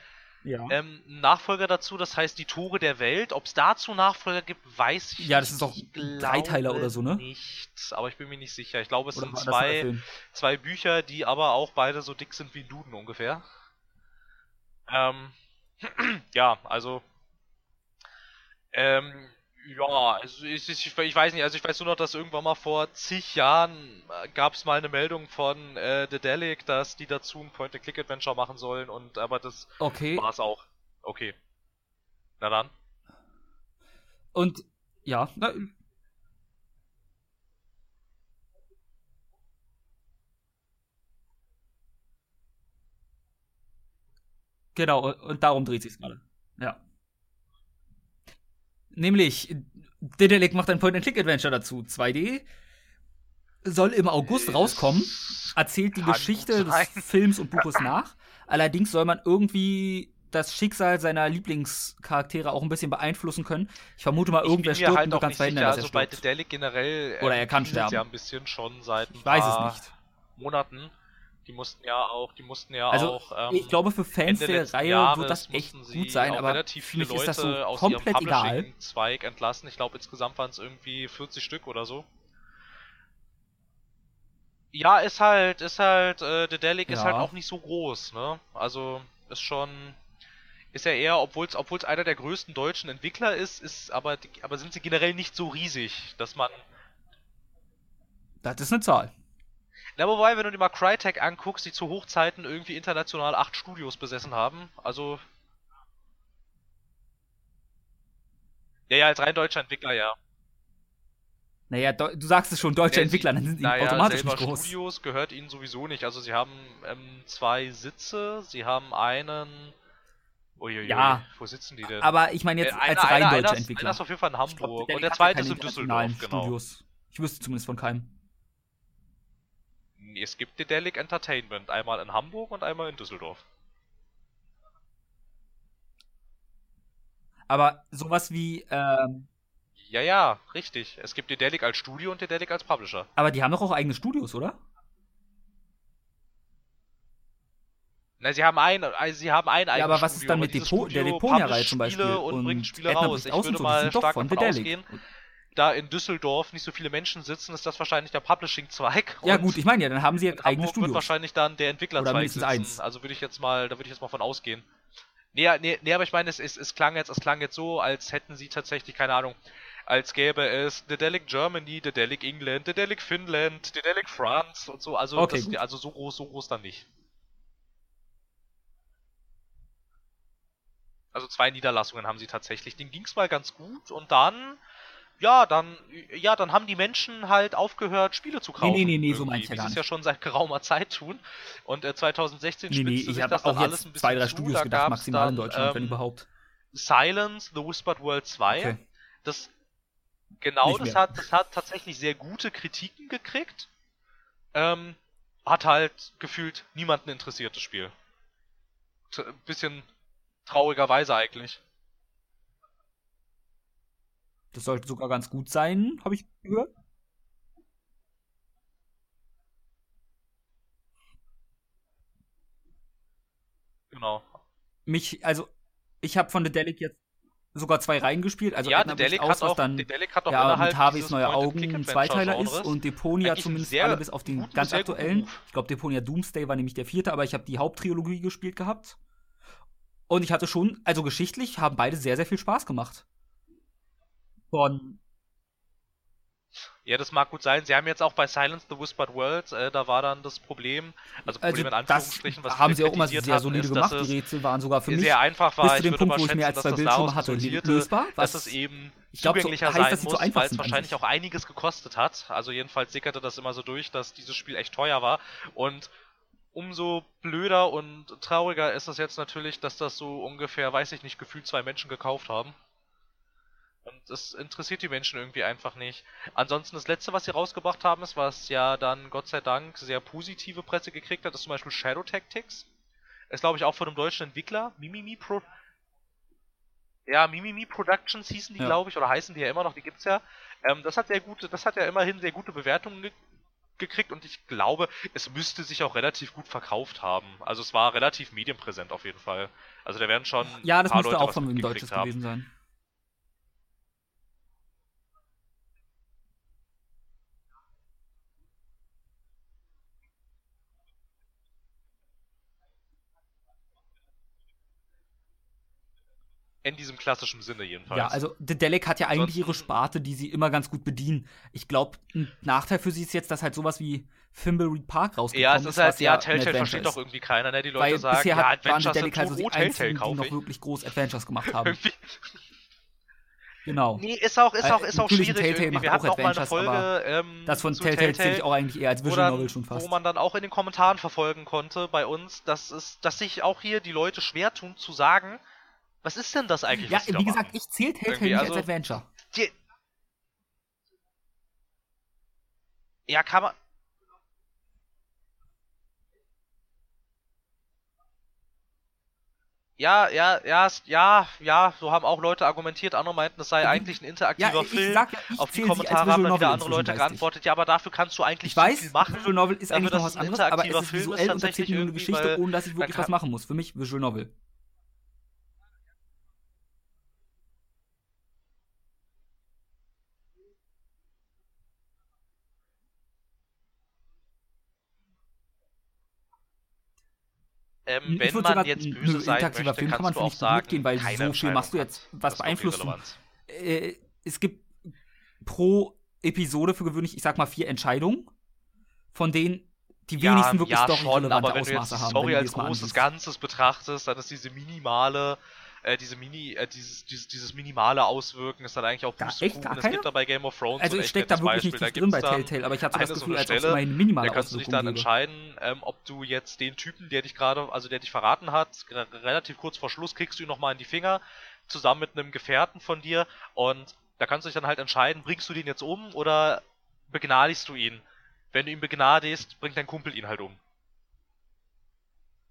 Ja. ähm, Nachfolger dazu, das heißt die Tore der Welt. Ob es dazu Nachfolger gibt, weiß ich Ja, das nicht. ist doch Dreiteiler oder so, ne? Nicht, aber ich bin mir nicht sicher. Ich glaube, es Oder sind zwei, zwei Bücher, die aber auch beide so dick sind wie ein Duden ungefähr. Ähm, ja, also ähm, ja, also ich, ich, ich weiß nicht, also ich weiß nur noch, dass irgendwann mal vor zig Jahren gab es mal eine Meldung von äh, The Delic, dass die dazu ein Point-and-Click-Adventure machen sollen und aber das Okay. war es auch. Okay. Na dann. Und ja, na, genau, und darum dreht sich gerade. Ja. Nämlich, Dedelic macht ein Point-and-Click-Adventure dazu. 2D. Soll im August rauskommen. Es Erzählt die kann Geschichte des Films und Buches nach. Allerdings soll man irgendwie das Schicksal seiner Lieblingscharaktere auch ein bisschen beeinflussen können. Ich vermute mal, irgendwer stirbt halt und du kannst verhindern, dass er also bei. Dedelic generell Oder er kann sterben. ja ein bisschen schon seit ein Ich weiß es nicht. Monaten. Die mussten ja auch, die mussten ja Also, auch ähm, ich glaube, für Fans Ende der Reihe Jahres wird das echt gut sein, aber relativ für viele mich ist das so Leute aus komplett ihrem egal. Publishing-Zweig entlassen. Ich glaube, insgesamt waren es irgendwie 40 Stück oder so. Ja, ist halt, ist halt, äh, The Delic ist Ja. halt auch nicht so groß, ne? Also, ist schon, ist ja eher, obwohl es obwohl's einer der größten deutschen Entwickler ist, ist aber, aber sind sie generell nicht so riesig, dass man Das ist eine Zahl. Na, wobei, wenn du dir mal Crytek anguckst, die zu Hochzeiten irgendwie international acht Studios besessen haben, also. Ja, ja, als rein deutscher Entwickler, ja. Naja, du sagst es schon, deutsche Ja, Entwickler, dann sind sie naja, automatisch selber nicht groß. Studios gehört ihnen sowieso nicht. Also sie haben ähm, zwei Sitze, sie haben einen. Uiuiui, Ja. wo sitzen die denn? Aber ich meine jetzt Äh, als einer- rein einer- deutsche einer Entwickler. Einer ist auf jeden Fall in Ich glaub, Hamburg der und der zweite ist in Düsseldorf, genau. Studios. Ich wüsste zumindest von keinem. Es gibt Dedelic Entertainment, einmal in Hamburg und einmal in Düsseldorf. Aber sowas wie, ähm, Ja, ja, richtig. Es gibt Dedelic als Studio und Dedelic als Publisher. aber die haben doch auch eigene Studios, oder? Na, sie haben ein, also sie haben ein eigenes Ja, aber was ist Studio, dann mit Depo der Studio Deponia-Reihe publisht zum Beispiel? Spiele und, bringt Spiele Edna raus. Ich aus und würde mal stark von davon Dedelic. ausgehen, da in Düsseldorf nicht so viele Menschen sitzen, ist das wahrscheinlich der Publishing-Zweig. Ja gut, ich meine ja, dann haben sie ja eigene Hamburg wird Studios. wahrscheinlich dann der Entwicklerzweig mindestens sitzen. eins. Also würde ich jetzt mal, da würde ich jetzt mal von ausgehen. Nee, nee, nee aber ich meine, es, es, es klang jetzt, es klang jetzt so, als hätten sie tatsächlich, keine Ahnung, als gäbe es Dedelic Germany, Dedelic England, Dedelic Finnland, Dedelic France und so. Also, Okay, das, also so groß, so groß dann nicht. Also zwei Niederlassungen haben sie tatsächlich. Den ging's mal ganz gut und dann, ja, dann, ja, dann haben die Menschen halt aufgehört, Spiele zu kaufen. nee, nee, nee, so irgendwie, meine ich ja gar nicht. ja schon seit geraumer Zeit tun. Und äh, 2016 Nee, nee, spitzte ich sich das dann auch alles jetzt ein bisschen zwei, drei zu. Studios Da gedacht, maximal in dann, Deutschland, wenn ähm, überhaupt. Silence, The Whispered World 2. Okay. Das genau, Nicht das mehr. hat, das hat tatsächlich sehr gute Kritiken gekriegt. Ähm, hat halt gefühlt niemanden interessiert, das Spiel. T bisschen traurigerweise eigentlich. Das sollte sogar ganz gut sein, habe ich gehört. Genau. Mich, also, ich habe von The Delic jetzt sogar zwei reingespielt. Also ja, aus, hat auch, dann hat auch ja, mit Harveys neue Augen ein Zweiteiler ist und Deponia zumindest alle bis auf den ganz aktuellen. Ich glaube, Deponia Doomsday war nämlich der vierte, aber ich habe die Haupttrilogie gespielt gehabt. Und ich hatte schon, also geschichtlich haben beide sehr, sehr viel Spaß gemacht. Von, Ja, das mag gut sein. Sie haben jetzt auch bei Silence the Whispered Worlds, äh, da war dann das Problem, also also Problem in das Anführungsstrichen, was haben sie auch immer sehr hatten, solide ist, gemacht. Die Rätsel waren sogar für mich sehr einfach war. bis zu ich dem Punkt, wo ich mehr als zwei dass das Bildschirme hatte, lösbar. dass Was es eben ich glaub, so zugänglicher heißt, sein muss, einfach weil es wahrscheinlich auch einiges gekostet hat. Also jedenfalls sickerte das immer so durch, dass dieses Spiel echt teuer war. Und umso blöder und trauriger ist es jetzt natürlich, dass das so ungefähr, weiß ich nicht, gefühlt zwei Menschen gekauft haben. Und das interessiert die Menschen irgendwie einfach nicht. Ansonsten das letzte, was sie rausgebracht haben, ist, was ja dann Gott sei Dank sehr positive Presse gekriegt hat, ist zum Beispiel Shadow Tactics. Ist glaube ich auch von einem deutschen Entwickler, Mimimi Pro. Ja, Mimimi Productions hießen die, Ja. glaube ich, oder heißen die ja immer noch, die gibt's ja. Ähm, das hat sehr gute, das hat ja immerhin sehr gute Bewertungen ge gekriegt und ich glaube, es müsste sich auch relativ gut verkauft haben. Also es war relativ medienpräsent auf jeden Fall. Also da werden schon Ja, das müsste Leute auch von Deutsches haben. gewesen sein. In diesem klassischen Sinne jedenfalls. Ja, also Dedelic hat ja eigentlich ihre Ansonsten- Sparte, die sie immer ganz gut bedienen. Ich glaube, ein Nachteil für sie ist jetzt, dass halt sowas wie Thimbleweed Park rausgekommen Ja, es ist halt, ja, Telltale versteht doch ist. irgendwie keiner, ne? Die Leute Weil sagen, bisher ja, hat, waren Adventures Dedelic sind halt so so die Telltale einzigen, die noch ich. wirklich groß Adventures gemacht haben. Genau. Nee, ist auch, ist auch, ist auch schwierig Telltale macht Wir auch hatten auch mal eine Adventures, Folge, aber ähm, Das von zu Telltale zähle ich auch eigentlich eher als Visual dann, Novel schon fast. wo man dann auch in den Kommentaren verfolgen konnte bei uns, dass es, dass sich auch hier die Leute schwer tun zu sagen, was ist denn das eigentlich? ja, wie gesagt, machen? ich zähle Telltale nicht also- als Adventure. Die, ja, kann man. Ja, ja, ja, ja, ja, so haben auch Leute argumentiert, andere meinten, es sei Ja, eigentlich ein interaktiver Ja, ich Film. sag ja, ich Auf die Kommentare haben wieder andere Leute geantwortet, ja, aber dafür kannst du eigentlich Ich weiß, viel machen. Visual Novel ist eigentlich noch was anderes, aber es ist visuell und erzählt mir nur eine Geschichte, ohne dass ich wirklich was machen muss. Für mich Visual Novel. Ähm, wenn man sogar- jetzt böse sein interaktiver möchte, Film kann man, kannst du auch sagen, mitgehen, weil so viel machst du jetzt, was beeinflusst du. Äh, es gibt pro Episode für gewöhnlich, ich sag mal, vier Entscheidungen, von denen die wenigsten wirklich ja, schon, aber wenn du jetzt Ausmaße die haben. Story wenn du als großes. Ganzes betrachtest, dann ist diese minimale, äh, diese Mini, äh, dieses, dieses, dieses minimale Auswirken ist dann eigentlich auch Pustekuchen. echt gar Es gibt da bei Game of Thrones Also so ich steck da wirklich nicht Beispiel, tief drin bei Telltale, aber ich habe so eine das so Gefühl, eine als ob es Stelle, immerhin minimale Da kannst du dich dann gäbe. entscheiden, ähm, ob du jetzt den Typen, der dich gerade, also der dich verraten hat, re- relativ kurz vor Schluss kriegst du ihn nochmal in die Finger, zusammen mit einem Gefährten von dir und da kannst du dich dann halt entscheiden, bringst du den jetzt um oder begnadigst du ihn? Wenn du ihn begnadigst, bringt dein Kumpel ihn halt um.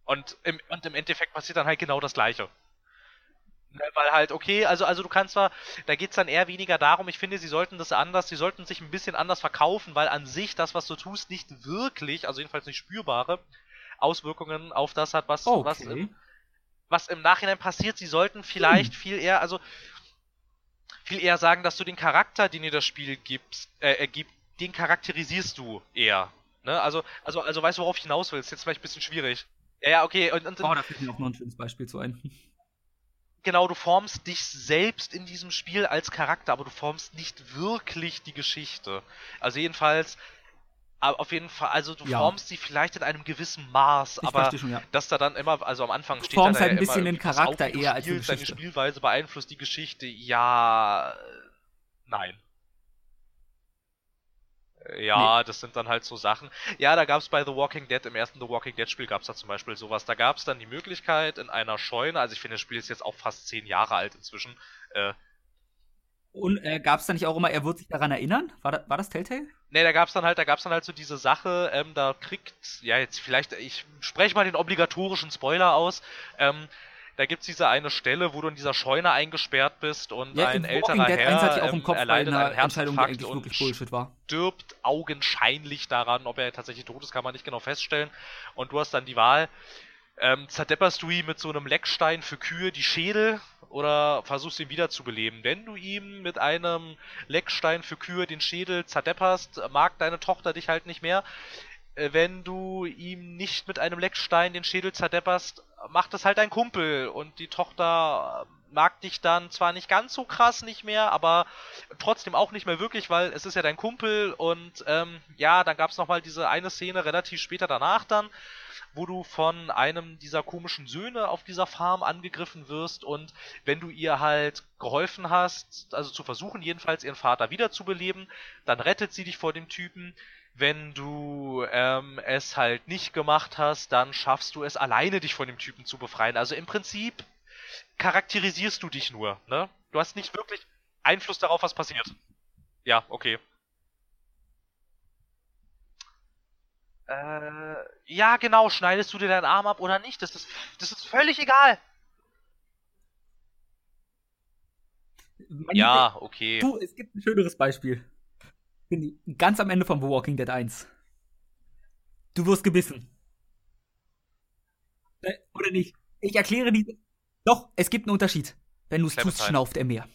Und im, und im Endeffekt passiert dann halt genau das Gleiche. Ne, Weil halt, okay, also, also du kannst zwar, da geht's dann eher weniger darum, ich finde, sie sollten das anders, sie sollten sich ein bisschen anders verkaufen, weil an sich das, was du tust, nicht wirklich, also jedenfalls nicht spürbare Auswirkungen auf das hat, was, was, Okay. im, was im Nachhinein passiert. Sie sollten vielleicht Hm. viel eher, also viel eher sagen, dass du den Charakter, den dir das Spiel gibst, äh, ergibt, den charakterisierst du eher. Ne? Also, also, also weißt du, worauf ich hinaus will? Ist jetzt vielleicht ein bisschen schwierig. Ja, ja, okay, und, und Oh, da fällt mir auch noch ein schönes Beispiel zu ein. Genau, du formst dich selbst in diesem Spiel als Charakter, aber du formst nicht wirklich die Geschichte. Also jedenfalls, auf jeden Fall, also du Ja. formst sie vielleicht in einem gewissen Maß, Ich aber schon, ja. dass da dann immer, also am Anfang steht da formst halt ja ein bisschen immer den Charakter auf, eher als die spielst, deine Geschichte. Spielweise beeinflusst die Geschichte. Ja, äh, nein. Ja, das sind dann halt so Sachen. Ja, da gab es bei The Walking Dead, im ersten The Walking Dead Spiel gab es da zum Beispiel sowas. Da gab es dann die Möglichkeit in einer Scheune, also ich finde, das Spiel ist jetzt auch fast zehn Jahre alt inzwischen, äh, Und äh, gab es da nicht auch immer, er wird sich daran erinnern? War, da, war das Telltale? Ne, da gab's dann halt, da gab's dann halt so diese Sache, ähm, da kriegt, ja jetzt vielleicht, ich spreche mal den obligatorischen Spoiler aus, ähm, da gibt's diese eine Stelle, wo du in dieser Scheune eingesperrt bist und Ja, ein in älterer Dead 1 hatte ich Herr auch im ähm, Kopf bei erleidet einer einen Entscheidung, die eigentlich und wirklich Bullshit war. stirbt augenscheinlich daran, ob er tatsächlich tot ist, kann man nicht genau feststellen. Und du hast dann die Wahl, Ähm, zerdepperst du ihm mit so einem Leckstein für Kühe die Schädel oder versuchst ihn wiederzubeleben? Wenn du ihm mit einem Leckstein für Kühe den Schädel zerdepperst, mag deine Tochter dich halt nicht mehr. Äh, wenn du ihm nicht mit einem Leckstein den Schädel zerdepperst, macht es halt dein Kumpel und die Tochter mag dich dann zwar nicht ganz so krass nicht mehr, aber trotzdem auch nicht mehr wirklich, weil es ist ja dein Kumpel und ähm, ja, dann gab es nochmal diese eine Szene relativ später danach dann, wo du von einem dieser komischen Söhne auf dieser Farm angegriffen wirst und wenn du ihr halt geholfen hast, also zu versuchen jedenfalls ihren Vater wiederzubeleben, dann rettet sie dich vor dem Typen. Wenn du ähm, es halt nicht gemacht hast, dann schaffst du es alleine, dich von dem Typen zu befreien. Also im Prinzip charakterisierst du dich nur, ne? Du hast nicht wirklich Einfluss darauf, was passiert. Ja, okay. Äh, ja, genau, schneidest du dir deinen Arm ab oder nicht? Das ist, das ist völlig egal. ja, okay. Du, es gibt ein schöneres Beispiel. Ganz am Ende von The Walking Dead 1. Du wirst gebissen. Äh, oder nicht? Ich erkläre die. Doch, es gibt einen Unterschied. Wenn du es tust, schnauft er mehr.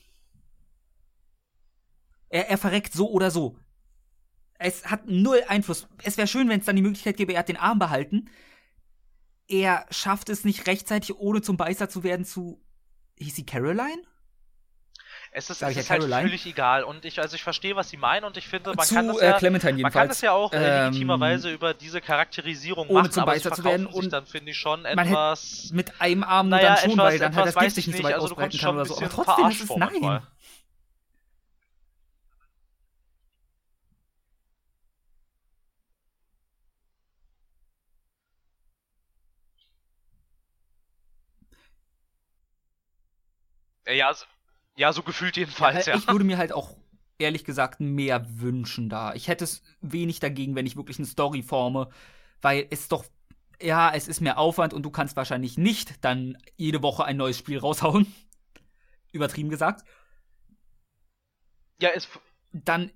Er, er verreckt so oder so. Es hat null Einfluss. Es wäre schön, wenn es dann die Möglichkeit gäbe, er hat den Arm behalten. Er schafft es nicht rechtzeitig, ohne zum Beißer zu werden, zu. Hieß sie Caroline? Es ist, es ist halt völlig egal. Und ich, also ich verstehe, was sie meinen und ich finde, man zu, kann das äh, ja, man kann das ja auch äh, legitimerweise ähm, über diese Charakterisierung ohne machen, zum Beißer zu werden und dann finde ich schon etwas mit einem Arm naja, dann schon, etwas, weil dann halt das Gift sich nicht so weit also ausbreiten kann oder so. Aber trotzdem ist es nein. Manchmal. Ja, also, ja, so gefühlt jedenfalls, ja. Ich würde mir halt auch ehrlich gesagt mehr wünschen da. Ich hätte es wenig dagegen, wenn ich wirklich eine Story forme, weil es doch ja, es ist mehr Aufwand und du kannst wahrscheinlich nicht dann jede Woche ein neues Spiel raushauen. Übertrieben gesagt. Ja, es dann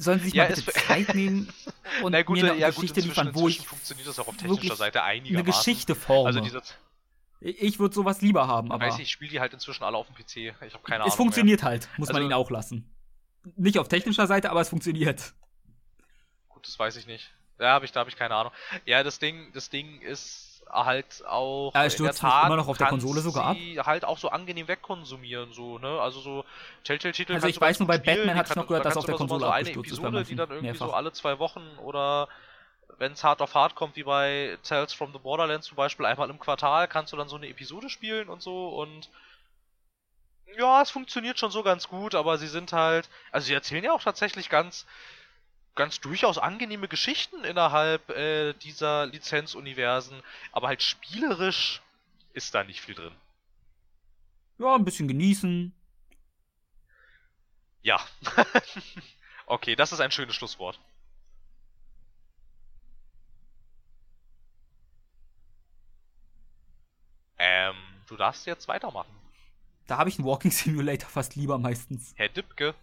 sollen sie sich ja, mal bitte Zeit nehmen und Na gut, mir eine ja, Geschichte gut, liefern, wo ich funktioniert das auch auf technischer Seite einigermaßen. Eine Geschichte forme. Also diese ich würde sowas lieber haben, aber. Weiß ich, ich spiele die halt inzwischen alle auf dem PC. Ich habe keine Ahnung. Es funktioniert mehr. halt, muss also, man ihn auch lassen. Nicht auf technischer Seite, aber es funktioniert. Gut, das weiß ich nicht. Ja, hab ich, da habe ich keine Ahnung. Ja, das Ding, das Ding ist halt auch. Ja, es stürzt immer noch auf der Konsole sogar ab. halt auch so angenehm wegkonsumieren, so, ne? Also so Telltale-Titel. Also ich weiß nur, bei Batman hatte ich noch gehört, dass auf der Konsole so eine Episode, die dann irgendwie mehrfach. so alle zwei Wochen oder wenn es hart auf hart kommt, wie bei Tales from the Borderlands zum Beispiel, einmal im Quartal kannst du dann so eine Episode spielen und so und ja, es funktioniert schon so ganz gut, aber sie sind halt, also sie erzählen ja auch tatsächlich ganz, ganz durchaus angenehme Geschichten innerhalb äh, dieser Lizenzuniversen, aber halt spielerisch ist da nicht viel drin. Ja, ein bisschen genießen. Ja. okay, das ist ein schönes Schlusswort. Ähm, du darfst jetzt weitermachen. Da habe ich einen Walking Simulator fast lieber meistens. Herr Dipke.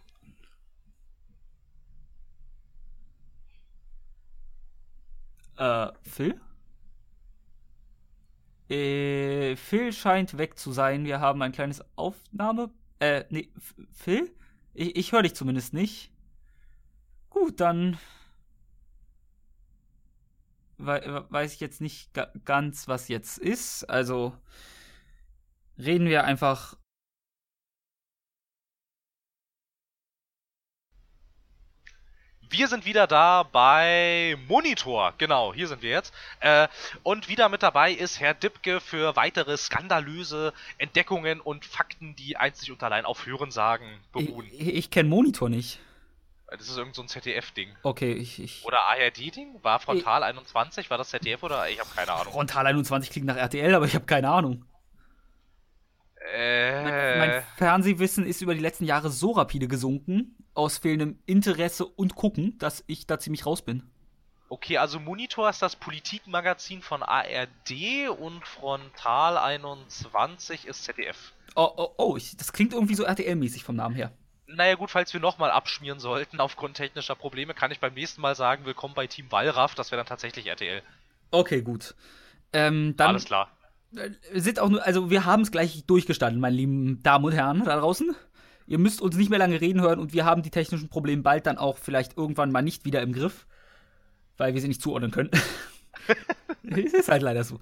Äh, Phil? Äh, Phil scheint weg zu sein. Wir haben ein kleines Aufnahme. Äh, nee, Phil? Ich, ich höre dich zumindest nicht. Gut, dann weiß ich jetzt nicht ganz, was jetzt ist. Also reden wir einfach. Wir sind wieder da bei Monitor. Genau, hier sind wir jetzt. Äh, und wieder mit dabei ist Herr Dipke für weitere skandalöse Entdeckungen und Fakten, die einzig und allein auf Hörensagen beruhen. Ich, ich kenne Monitor nicht. Das ist irgend so ein ZDF-Ding. Okay, ich, ich. Oder ARD-Ding? War Frontal ich, 21? War das ZDF oder? Ich habe keine Ahnung. Frontal 21 klingt nach RTL, aber ich habe keine Ahnung. Äh. Mein, mein, Fernsehwissen ist über die letzten Jahre so rapide gesunken, aus fehlendem Interesse und Gucken, dass ich da ziemlich raus bin. Okay, also Monitor ist das Politikmagazin von ARD und Frontal 21 ist ZDF. Oh, oh, oh, ich, das klingt irgendwie so RTL-mäßig vom Namen her. Naja gut, falls wir nochmal abschmieren sollten aufgrund technischer Probleme, kann ich beim nächsten Mal sagen, willkommen bei Team Wallraff, das wäre dann tatsächlich RTL. Okay, gut. Ähm, dann Alles klar. Äh, sind auch nur, also wir haben es gleich durchgestanden, meine lieben Damen und Herren da draußen. Ihr müsst uns nicht mehr lange reden hören und wir haben die technischen Probleme bald dann auch vielleicht irgendwann mal nicht wieder im Griff, weil wir sie nicht zuordnen können. es ist halt leider so.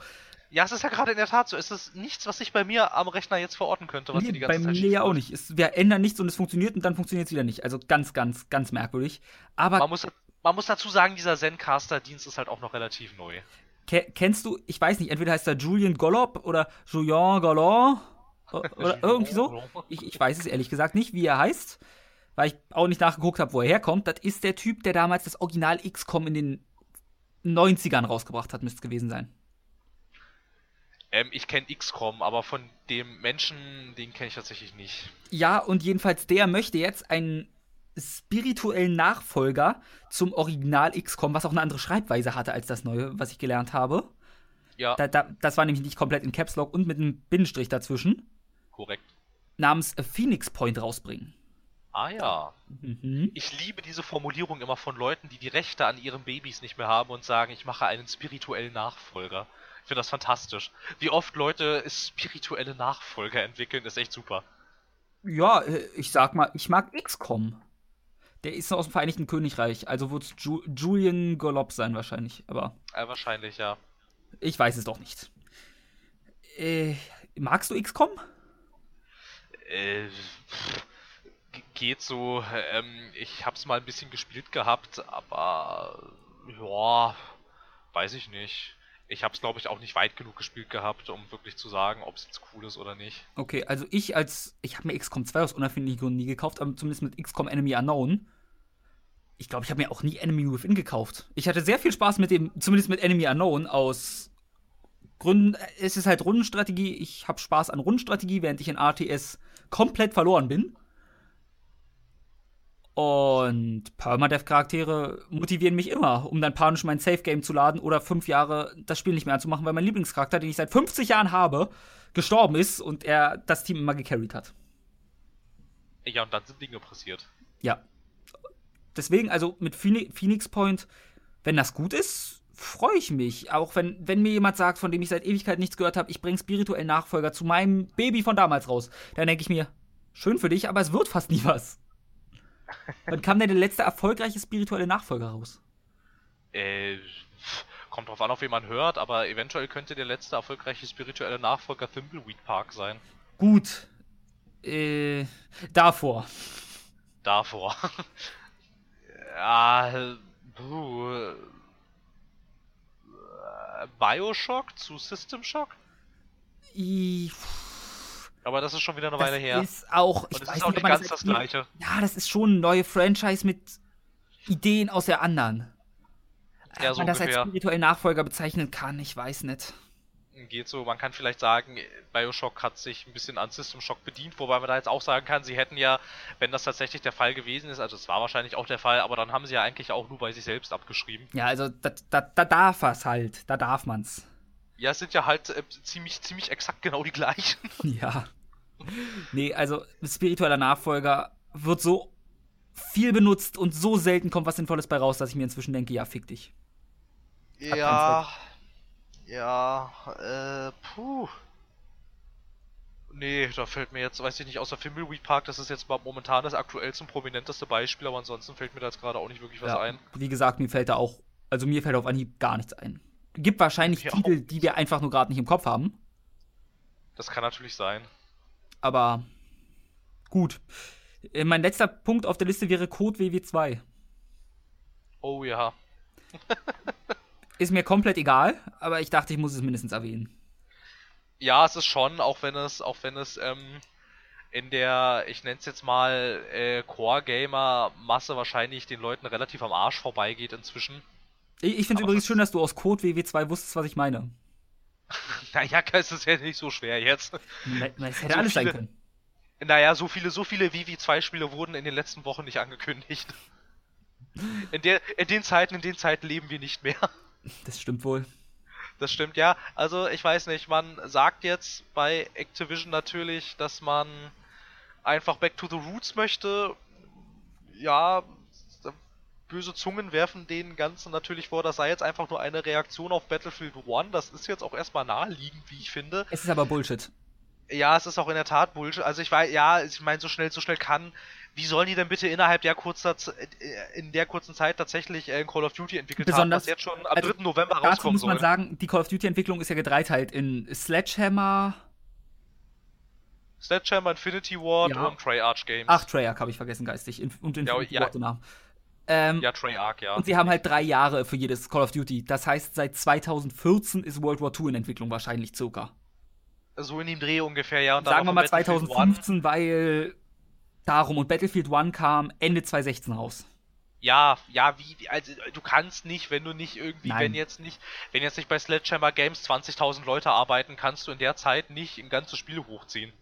Ja, es ist ja gerade in der Tat so. Es ist nichts, was ich bei mir am Rechner jetzt verorten könnte, was nee, die ganze bei Zeit mir ja auch nicht. Es, wir ändern nichts und es funktioniert und dann funktioniert es wieder nicht. Also ganz, ganz, ganz merkwürdig. Aber man muss, man muss dazu sagen, dieser Zencaster-Dienst ist halt auch noch relativ neu. Ke kennst du, ich weiß nicht, entweder heißt er Julien Gollop oder Julien Gollop oder irgendwie so. Ich, ich weiß es ehrlich gesagt nicht, wie er heißt, weil ich auch nicht nachgeguckt habe, wo er herkommt. Das ist der Typ, der damals das Original XCOM in den 90ern rausgebracht hat, müsste es gewesen sein. Ähm, ich kenne XCOM, aber von dem Menschen, den kenne ich tatsächlich nicht. Ja, und jedenfalls der möchte jetzt einen spirituellen Nachfolger zum Original XCOM, was auch eine andere Schreibweise hatte als das neue, was ich gelernt habe. Ja. Da, da, das war nämlich nicht komplett in Caps Lock und mit einem Binnenstrich dazwischen. Korrekt. Namens Phoenix Point rausbringen. Ah ja. Mhm. Ich liebe diese Formulierung immer von Leuten, die die Rechte an ihren Babys nicht mehr haben und sagen, ich mache einen spirituellen Nachfolger. Ich finde das fantastisch. Wie oft Leute spirituelle Nachfolger entwickeln, ist echt super. Ja, äh, ich sag mal, ich mag XCOM. Der ist aus dem Vereinigten Königreich, also wird es Ju Julian Golop sein wahrscheinlich, aber. Äh, wahrscheinlich, ja. Ich weiß es doch nicht. Äh, magst du XCOM? Äh, geht so. Ähm, ich hab's mal ein bisschen gespielt gehabt, aber ja, weiß ich nicht. Ich hab's glaube ich auch nicht weit genug gespielt gehabt, um wirklich zu sagen, ob es jetzt cool ist oder nicht. Okay, also ich als ich habe mir XCOM 2 aus unerfindlichen Gründen nie gekauft, aber zumindest mit XCOM Enemy Unknown. Ich glaube, ich habe mir auch nie Enemy Within gekauft. Ich hatte sehr viel Spaß mit dem, zumindest mit Enemy Unknown aus Gründen. Es ist halt Rundenstrategie. Ich habe Spaß an Rundenstrategie, während ich in RTS komplett verloren bin. Und Permadeath-Charaktere motivieren mich immer, um dann panisch mein Safe-Game zu laden oder fünf Jahre das Spiel nicht mehr anzumachen, weil mein Lieblingscharakter, den ich seit 50 Jahren habe, gestorben ist und er das Team immer gecarried hat. Ja, und dann sind Dinge passiert. Ja. Deswegen, also mit Phoenix Point, wenn das gut ist, freue ich mich. Auch wenn, wenn mir jemand sagt, von dem ich seit Ewigkeit nichts gehört habe, ich bringe spirituellen Nachfolger zu meinem Baby von damals raus, dann denke ich mir, schön für dich, aber es wird fast nie was. Wann kam denn der letzte erfolgreiche spirituelle Nachfolger raus? Äh, kommt drauf an, auf wen man hört, aber eventuell könnte der letzte erfolgreiche spirituelle Nachfolger Thimbleweed Park sein. Gut. Äh, davor. Davor. ja, puh. Bioshock zu System Shock? Ich aber das ist schon wieder eine Weile her. Ist auch, Und es ist auch nicht ganz das gleiche. Ja, das ist schon eine neue Franchise mit Ideen aus der anderen. Ja, Ob man das ungefähr. als spirituellen Nachfolger bezeichnen kann, ich weiß nicht. Geht so, man kann vielleicht sagen, Bioshock hat sich ein bisschen an System Shock bedient, wobei man da jetzt auch sagen kann, sie hätten ja, wenn das tatsächlich der Fall gewesen ist, also es war wahrscheinlich auch der Fall, aber dann haben sie ja eigentlich auch nur bei sich selbst abgeschrieben. Ja, also da, da, da darf es halt, da darf man's. Ja, es sind ja halt äh, ziemlich, ziemlich exakt genau die gleichen. Ja. Nee, also spiritueller Nachfolger wird so viel benutzt und so selten kommt was Sinnvolles bei raus, dass ich mir inzwischen denke, ja, fick dich. Hab ja. Ja, äh, puh. Nee, da fällt mir jetzt, weiß ich nicht, außer Thimbleweed Park, das ist jetzt momentan das aktuellste und prominenteste Beispiel, aber ansonsten fällt mir da jetzt gerade auch nicht wirklich was ja, ein. Wie gesagt, mir fällt da auch, also mir fällt auf Anhieb gar nichts ein. Gibt wahrscheinlich ja, Titel, die wir einfach nur gerade nicht im Kopf haben. Das kann natürlich sein. Aber gut. Äh, mein letzter Punkt auf der Liste wäre Code WW2. Oh ja. ist mir komplett egal, aber ich dachte, ich muss es mindestens erwähnen. Ja, es ist schon, auch wenn es, auch wenn es ähm, in der, ich nenne es jetzt mal, äh, Core-Gamer-Masse wahrscheinlich den Leuten relativ am Arsch vorbeigeht inzwischen. Ich, ich finde es übrigens schön, dass du aus Code WW2 wusstest, was ich meine. naja, es ist ja nicht so schwer jetzt. Es hätte so alles viele, sein können. Naja, so viele, so viele WW2-Spiele wurden in den letzten Wochen nicht angekündigt. In, der, in den Zeiten, in den Zeiten leben wir nicht mehr. Das stimmt wohl. Das stimmt, ja. Also, ich weiß nicht, man sagt jetzt bei Activision natürlich, dass man einfach back to the roots möchte. Ja, böse Zungen werfen den Ganzen natürlich vor, das sei jetzt einfach nur eine Reaktion auf Battlefield 1. Das ist jetzt auch erstmal naheliegend, wie ich finde. Es ist aber Bullshit. Ja, es ist auch in der Tat Bullshit. Also ich weiß, ja, ich meine, so schnell, so schnell kann. Wie sollen die denn bitte innerhalb der kurzer, äh, in der kurzen Zeit tatsächlich äh, Call of Duty entwickelt Besonders, haben, was jetzt schon am also 3. November Dazu rauskommen muss man soll? sagen, die Call of Duty Entwicklung ist ja gedreiteilt in Sledgehammer. Sledgehammer, Infinity Ward Ja. und Treyarch Games. Ach, Treyarch habe ich vergessen geistig. Und Infinity ja. Ward den Namen. Ähm, ja, Treyarch, ja. Und sie haben halt drei Jahre für jedes Call of Duty. Das heißt, seit 2014 ist World War II in Entwicklung wahrscheinlich circa. so in dem Dreh ungefähr, ja. Und dann Sagen wir mal Battlefield 2015, weil darum und Battlefield 1 kam Ende 2016 raus. Ja, ja, wie, wie- also du kannst nicht, wenn du nicht irgendwie, Nein. wenn jetzt nicht, wenn jetzt nicht bei Sledgehammer Games 20.000 Leute arbeiten, kannst du in der Zeit nicht ein ganzes Spiel hochziehen.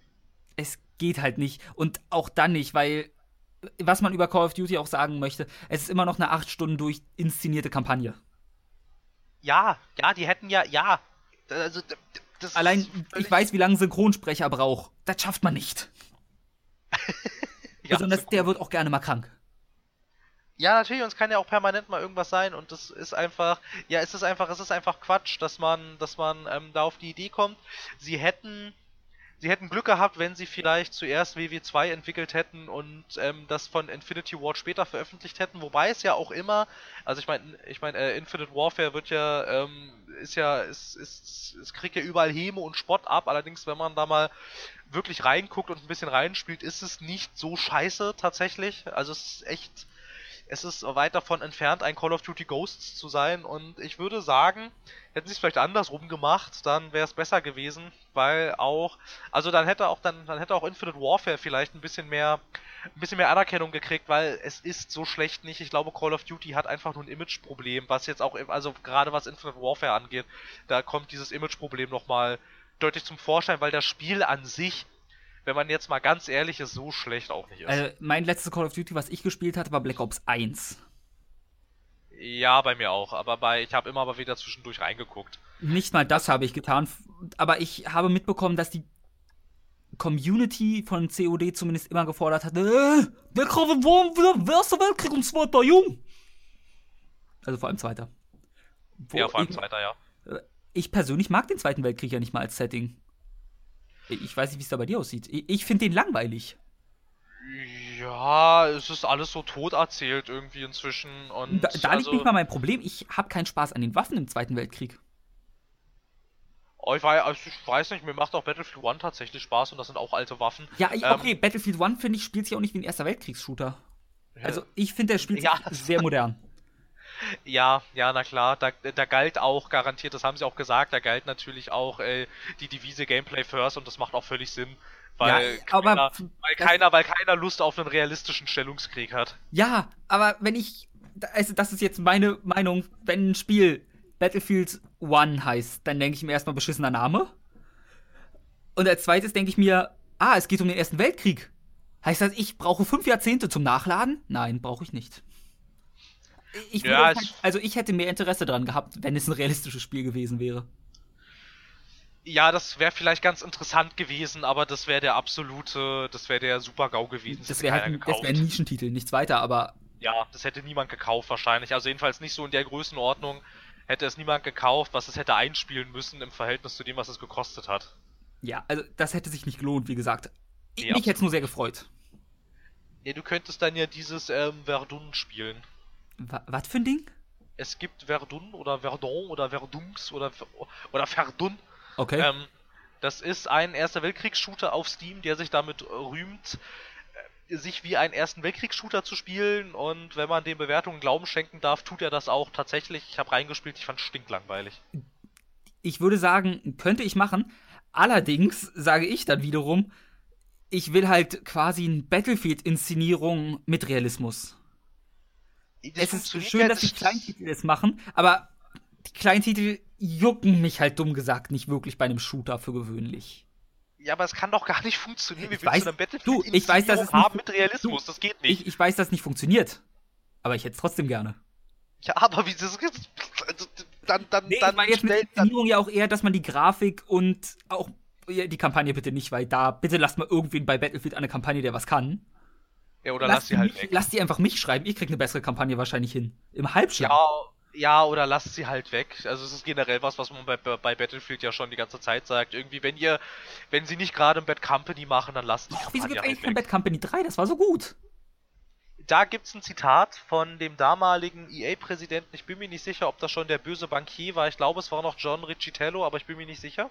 Es geht halt nicht. Und auch dann nicht, weil, was man über Call of Duty auch sagen möchte, es ist immer noch eine acht Stunden durch inszenierte Kampagne. Ja, ja, die hätten ja, ja, also Allein, ich weiß, wie lange Synchronsprecher braucht. Das schafft man nicht. ja, Besonders so der wird auch gerne mal krank. Ja, natürlich, und es kann ja auch permanent mal irgendwas sein und das ist einfach, ja, es ist einfach, es ist einfach Quatsch, dass man, dass man ähm, da auf die Idee kommt. Sie hätten, sie hätten Glück gehabt, wenn sie vielleicht zuerst WW2 entwickelt hätten und ähm, das von Infinity Ward später veröffentlicht hätten, wobei es ja auch immer, also ich meine, ich meine, äh, Infinite Warfare wird ja, ähm, ist ja, ist, ist, es kriegt ja überall Häme und Spott ab, allerdings, wenn man da mal wirklich reinguckt und ein bisschen reinspielt, ist es nicht so scheiße tatsächlich. Also es ist echt, es ist weit davon entfernt, ein Call of Duty Ghosts zu sein. Und ich würde sagen, hätten sie es vielleicht andersrum gemacht, dann wäre es besser gewesen, weil auch, also dann hätte auch dann, dann hätte auch Infinite Warfare vielleicht ein bisschen mehr, ein bisschen mehr Anerkennung gekriegt, weil es ist so schlecht nicht. Ich glaube, Call of Duty hat einfach nur ein Imageproblem, was jetzt auch, also gerade was Infinite Warfare angeht, da kommt dieses Imageproblem nochmal deutlich zum Vorschein, weil das Spiel an sich, wenn man jetzt mal ganz ehrlich ist, so schlecht auch nicht ist. Also, mein letztes Call of Duty, was ich gespielt hatte, war Black Ops 1. Ja, bei mir auch. Aber bei, ich habe immer aber wieder zwischendurch reingeguckt. Nicht mal das habe ich getan, aber ich habe mitbekommen, dass die Community von COD zumindest immer gefordert hat, äh, der Kraft Wurm wieder Erster Weltkrieg und zweiter Jung. Also vor allem zweiter. Wo ja, vor allem ich, zweiter, ja. ich persönlich mag den Zweiten Weltkrieg ja nicht mal als Setting. Ich weiß nicht, wie es da bei dir aussieht. Ich, finde den langweilig. Ja, es ist alles so tot erzählt irgendwie inzwischen. Und Da, da liegt also, nicht mal mein Problem. Ich habe keinen Spaß an den Waffen im Zweiten Weltkrieg. oh, ich, weiß, also ich weiß nicht, mir macht auch Battlefield 1 tatsächlich Spaß und das sind auch alte Waffen. Ja, ich, Ähm, okay, Battlefield 1 finde ich spielt sich auch nicht wie ein Erster Weltkriegs-Shooter. Also ich finde, der spielt Ja. sich sehr modern. Ja, ja, na klar, da, da galt auch garantiert, das haben sie auch gesagt, da galt natürlich auch äh, die Devise Gameplay First und das macht auch völlig Sinn. Weil, Ja, aber keiner, weil, keiner, weil keiner Lust auf einen realistischen Stellungskrieg hat. Ja, aber wenn ich. Also, das ist jetzt meine Meinung. Wenn ein Spiel Battlefield 1 heißt, dann denke ich mir erstmal beschissener Name. Und als zweites denke ich mir, ah, es geht um den Ersten Weltkrieg. Heißt das, ich brauche fünf Jahrzehnte zum Nachladen? Nein, brauche ich nicht. Ich Ja, halt, also ich hätte mehr Interesse dran gehabt, wenn es ein realistisches Spiel gewesen wäre. Ja, das wäre vielleicht ganz interessant gewesen, aber das wäre der absolute, das wäre der Super-GAU gewesen. Das wäre halt das wär ein. Nischentitel, nichts weiter, aber Ja, das hätte niemand gekauft wahrscheinlich. Also jedenfalls nicht so in der Größenordnung hätte es niemand gekauft, was es hätte einspielen müssen im Verhältnis zu dem, was es gekostet hat. ja, also das hätte sich nicht gelohnt, wie gesagt. Ich, Nee, mich hätte es nur sehr gefreut. Ja, du könntest dann ja dieses ähm, Verdun spielen. Was für ein Ding? Es gibt Verdun oder Verdun oder Verdungs oder oder Verdun. Okay. Ähm, das ist ein Erster Weltkriegs-Shooter auf Steam, der sich damit rühmt, äh, sich wie einen Ersten Weltkriegs-Shooter zu spielen. Und wenn man den Bewertungen Glauben schenken darf, tut er das auch tatsächlich. Ich habe reingespielt, ich fand stinklangweilig. ich würde sagen, könnte ich machen. Allerdings sage ich dann wiederum, ich will halt quasi eine Battlefield-Inszenierung mit Realismus. Das es ist schön, dass die Kleintitel das machen, aber die Kleintitel jucken mich halt dumm gesagt nicht wirklich bei einem Shooter für gewöhnlich. Ja, aber es kann doch gar nicht funktionieren. Wie Ich willst weiß- du denn Battlefield du, ich weiß, dass es haben mit Realismus? Das geht nicht. Ich, ich weiß, dass es nicht funktioniert, aber ich hätte es trotzdem gerne. ja, aber wie das also, dann dann Nee, dann ich meine jetzt mit der stellt dann Inszenierung ja auch eher, dass man die Grafik und auch ja, die Kampagne bitte nicht, weil da bitte lasst mal irgendwen bei Battlefield eine Kampagne, der was kann. Ja, oder lass, lass sie halt mich, weg. Lass die einfach mich schreiben. Ich krieg eine bessere Kampagne wahrscheinlich hin. Im Halbschlag. Ja, ja, oder lasst sie halt weg. Also es ist generell was, was man bei, bei Battlefield ja schon die ganze Zeit sagt. Irgendwie, wenn ihr, wenn sie nicht gerade ein Bad Company machen, dann lasst die Doch, Wieso gibt halt eigentlich kein Bad Company 3? Das war so gut. Da gibt's ein Zitat von dem damaligen EA-Präsidenten. Ich bin mir nicht sicher, ob das schon der böse Bankier war. Ich glaube, es war noch John Riccitello, aber ich bin mir nicht sicher.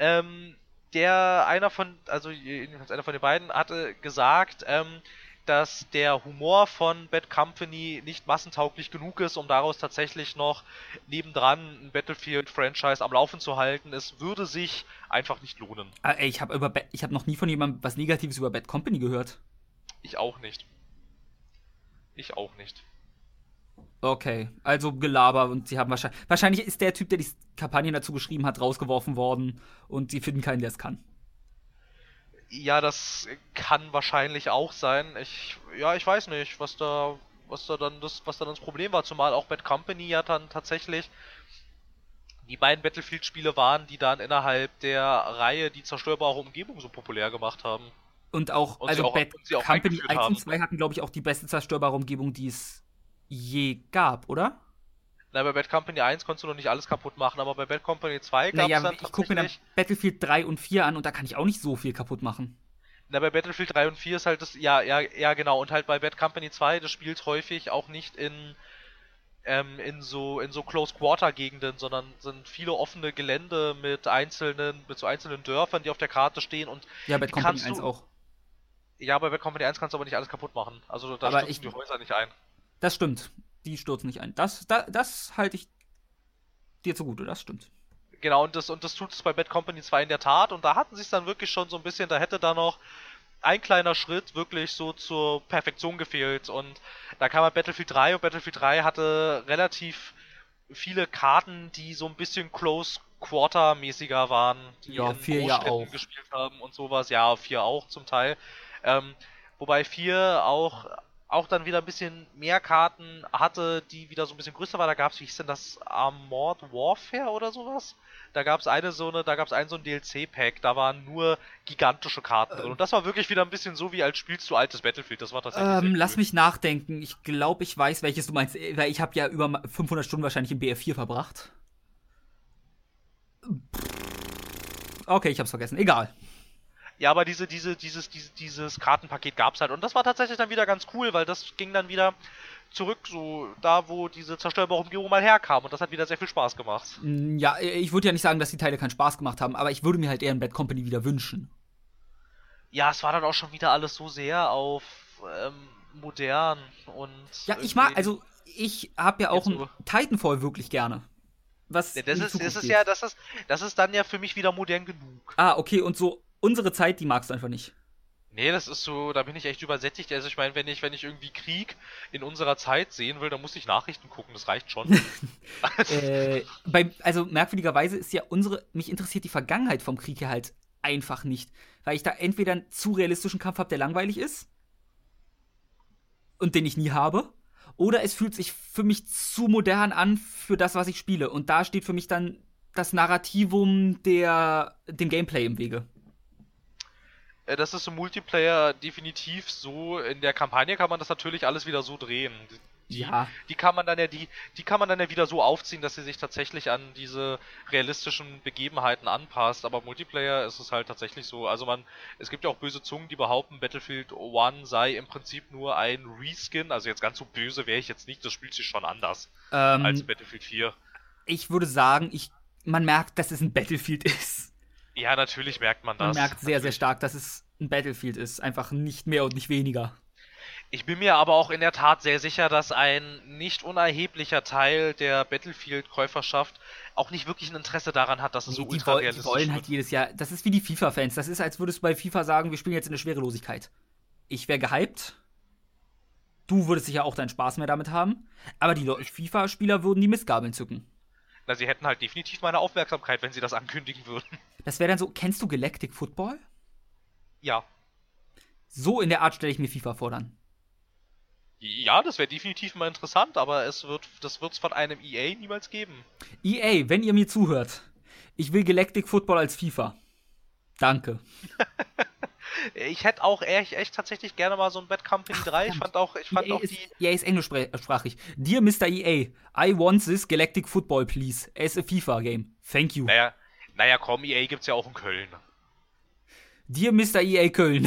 Ähm, der einer von, also einer von den beiden hatte gesagt, ähm, dass der Humor von Bad Company nicht massentauglich genug ist, um daraus tatsächlich noch nebendran ein Battlefield-Franchise am Laufen zu halten. Es würde sich einfach nicht lohnen. Ey, ich habe über ich habe noch nie von jemandem was Negatives über Bad Company gehört. Ich auch nicht. Ich auch nicht. Okay, also Gelaber und sie haben wahrscheinlich. Wahrscheinlich ist der Typ, der die Kampagne dazu geschrieben hat, rausgeworfen worden und sie finden keinen, der es kann. Ja, das kann wahrscheinlich auch sein. Ich, ja, ich weiß nicht, was da, was da dann das, was dann das Problem war. Zumal auch Bad Company ja dann tatsächlich die beiden Battlefield-Spiele waren, die dann innerhalb der Reihe die zerstörbare Umgebung so populär gemacht haben. Und auch, und also auch, Bad Company 1 und 2 hatten, glaube ich, auch die beste zerstörbare Umgebung, die es je gab, oder? Na, bei Bad Company 1 konntest du noch nicht alles kaputt machen, aber bei Bad Company 2 gab es naja, dann ich gucke mir dann Battlefield 3 und 4 an und da kann ich auch nicht so viel kaputt machen. Na, bei Battlefield 3 und 4 ist halt das, ja, ja, ja, genau, und halt bei Bad Company 2, das spielt häufig auch nicht in, ähm, in so, in so Close-Quarter-Gegenden, sondern sind viele offene Gelände mit einzelnen, mit so einzelnen Dörfern, die auf der Karte stehen und. Ja, Bad Company 1 auch. Ja, bei Bad Company 1 kannst du aber nicht alles kaputt machen. Also da aber stürzen die Häuser nicht ein. Das stimmt die stürzen nicht ein. Das, das, das halte ich dir zugute, das stimmt. Genau, und das, und das tut es bei Bad Company 2 in der Tat. Und da hatten sie es dann wirklich schon so ein bisschen, da hätte da noch ein kleiner Schritt wirklich so zur Perfektion gefehlt. Und da kam halt Battlefield 3 und Battlefield 3 hatte relativ viele Karten, die so ein bisschen Close Quarter mäßiger waren, die ja, in vier ja auch. gespielt haben und sowas. Ja, vier auch zum Teil. Ähm, wobei vier auch auch dann wieder ein bisschen mehr Karten hatte, die wieder so ein bisschen größer war. Da gab es, wie hieß denn das, Armored Warfare oder sowas? Da gab es eine so eine, da gab es einen so ein DLC-Pack, da waren nur gigantische Karten drin. Und das war wirklich wieder ein bisschen so, wie als spielst du altes Battlefield. Das war tatsächlich. Ähm, lass mich nachdenken. Ich glaube, ich weiß, welches du meinst, weil ich habe ja über 500 Stunden wahrscheinlich im BF4 verbracht. Okay, ich hab's vergessen. Egal. Ja, aber diese, diese, dieses, dieses, dieses Kartenpaket gab's halt. Und das war tatsächlich dann wieder ganz cool, weil das ging dann wieder zurück, so da, wo diese zerstörbare Umgebung mal herkam. Und das hat wieder sehr viel Spaß gemacht. Mm, ja, ich würde ja nicht sagen, dass die Teile keinen Spaß gemacht haben, aber ich würde mir halt eher ein Bad Company wieder wünschen. Ja, es war dann auch schon wieder alles so sehr auf ähm, modern und. Ja, ich mag, also ich habe ja auch ein Titanfall wirklich gerne. Was ja, das, ist, das ist ja, das ist, das ist dann ja für mich wieder modern genug. Ah, okay, und so unsere Zeit, die magst du einfach nicht. Nee, das ist so, da bin ich echt übersättigt. Also ich meine, wenn ich, wenn ich irgendwie Krieg in unserer Zeit sehen will, dann muss ich Nachrichten gucken, das reicht schon. äh, bei, also merkwürdigerweise ist ja unsere, mich interessiert die Vergangenheit vom Krieg ja halt einfach nicht. Weil ich da entweder einen zu realistischen Kampf habe, der langweilig ist und den ich nie habe, oder es fühlt sich für mich zu modern an für das, was ich spiele. Und da steht für mich dann das Narrativum der, dem Gameplay im Wege. Äh, das ist im Multiplayer definitiv so. In der Kampagne kann man das natürlich alles wieder so drehen. Die, ja. die kann man dann ja die, die kann man dann ja wieder so aufziehen, dass sie sich tatsächlich an diese realistischen Begebenheiten anpasst. Aber Multiplayer ist es halt tatsächlich so. Also man, es gibt ja auch böse Zungen, die behaupten, Battlefield 1 sei im Prinzip nur ein Reskin. Also jetzt ganz so böse wäre ich jetzt nicht. Das spielt sich schon anders ähm, als Battlefield 4. Ich würde sagen, ich, man merkt, dass es ein Battlefield ist. Ja, natürlich merkt man das. Man merkt sehr, sehr stark, dass es ein Battlefield ist. Einfach nicht mehr und nicht weniger. Ich bin mir aber auch in der Tat sehr sicher, dass ein nicht unerheblicher Teil der Battlefield-Käuferschaft auch nicht wirklich ein Interesse daran hat, dass es nee, so ultra realistisch ist. Die wollen halt jedes Jahr. Das ist wie die FIFA-Fans. Das ist, als würdest du bei FIFA sagen, wir spielen jetzt in der Schwerelosigkeit. Ich wäre gehypt. Du würdest sicher auch deinen Spaß mehr damit haben. Aber die FIFA-Spieler würden die Mistgabeln zücken. Na, sie hätten halt definitiv meine Aufmerksamkeit, wenn sie das ankündigen würden. Das wäre dann so, kennst du Galactic Football? Ja. So in der Art stelle ich mir FIFA vor dann. Ja, das wäre definitiv mal interessant, aber es wird, das wird es von einem EA niemals geben. EA, wenn ihr mir zuhört, ich will Galactic Football als FIFA. Danke. ich hätte auch echt, echt tatsächlich gerne mal so ein Bad Company 3. Ich fand auch, ich fand EA auch ist, die. EA ist englischsprachig. Dear Mr. EA, I want this Galactic Football, please, as a FIFA game. Thank you. Naja, naja, komm, EA gibt's ja auch in Köln. Dear Mr. EA Köln,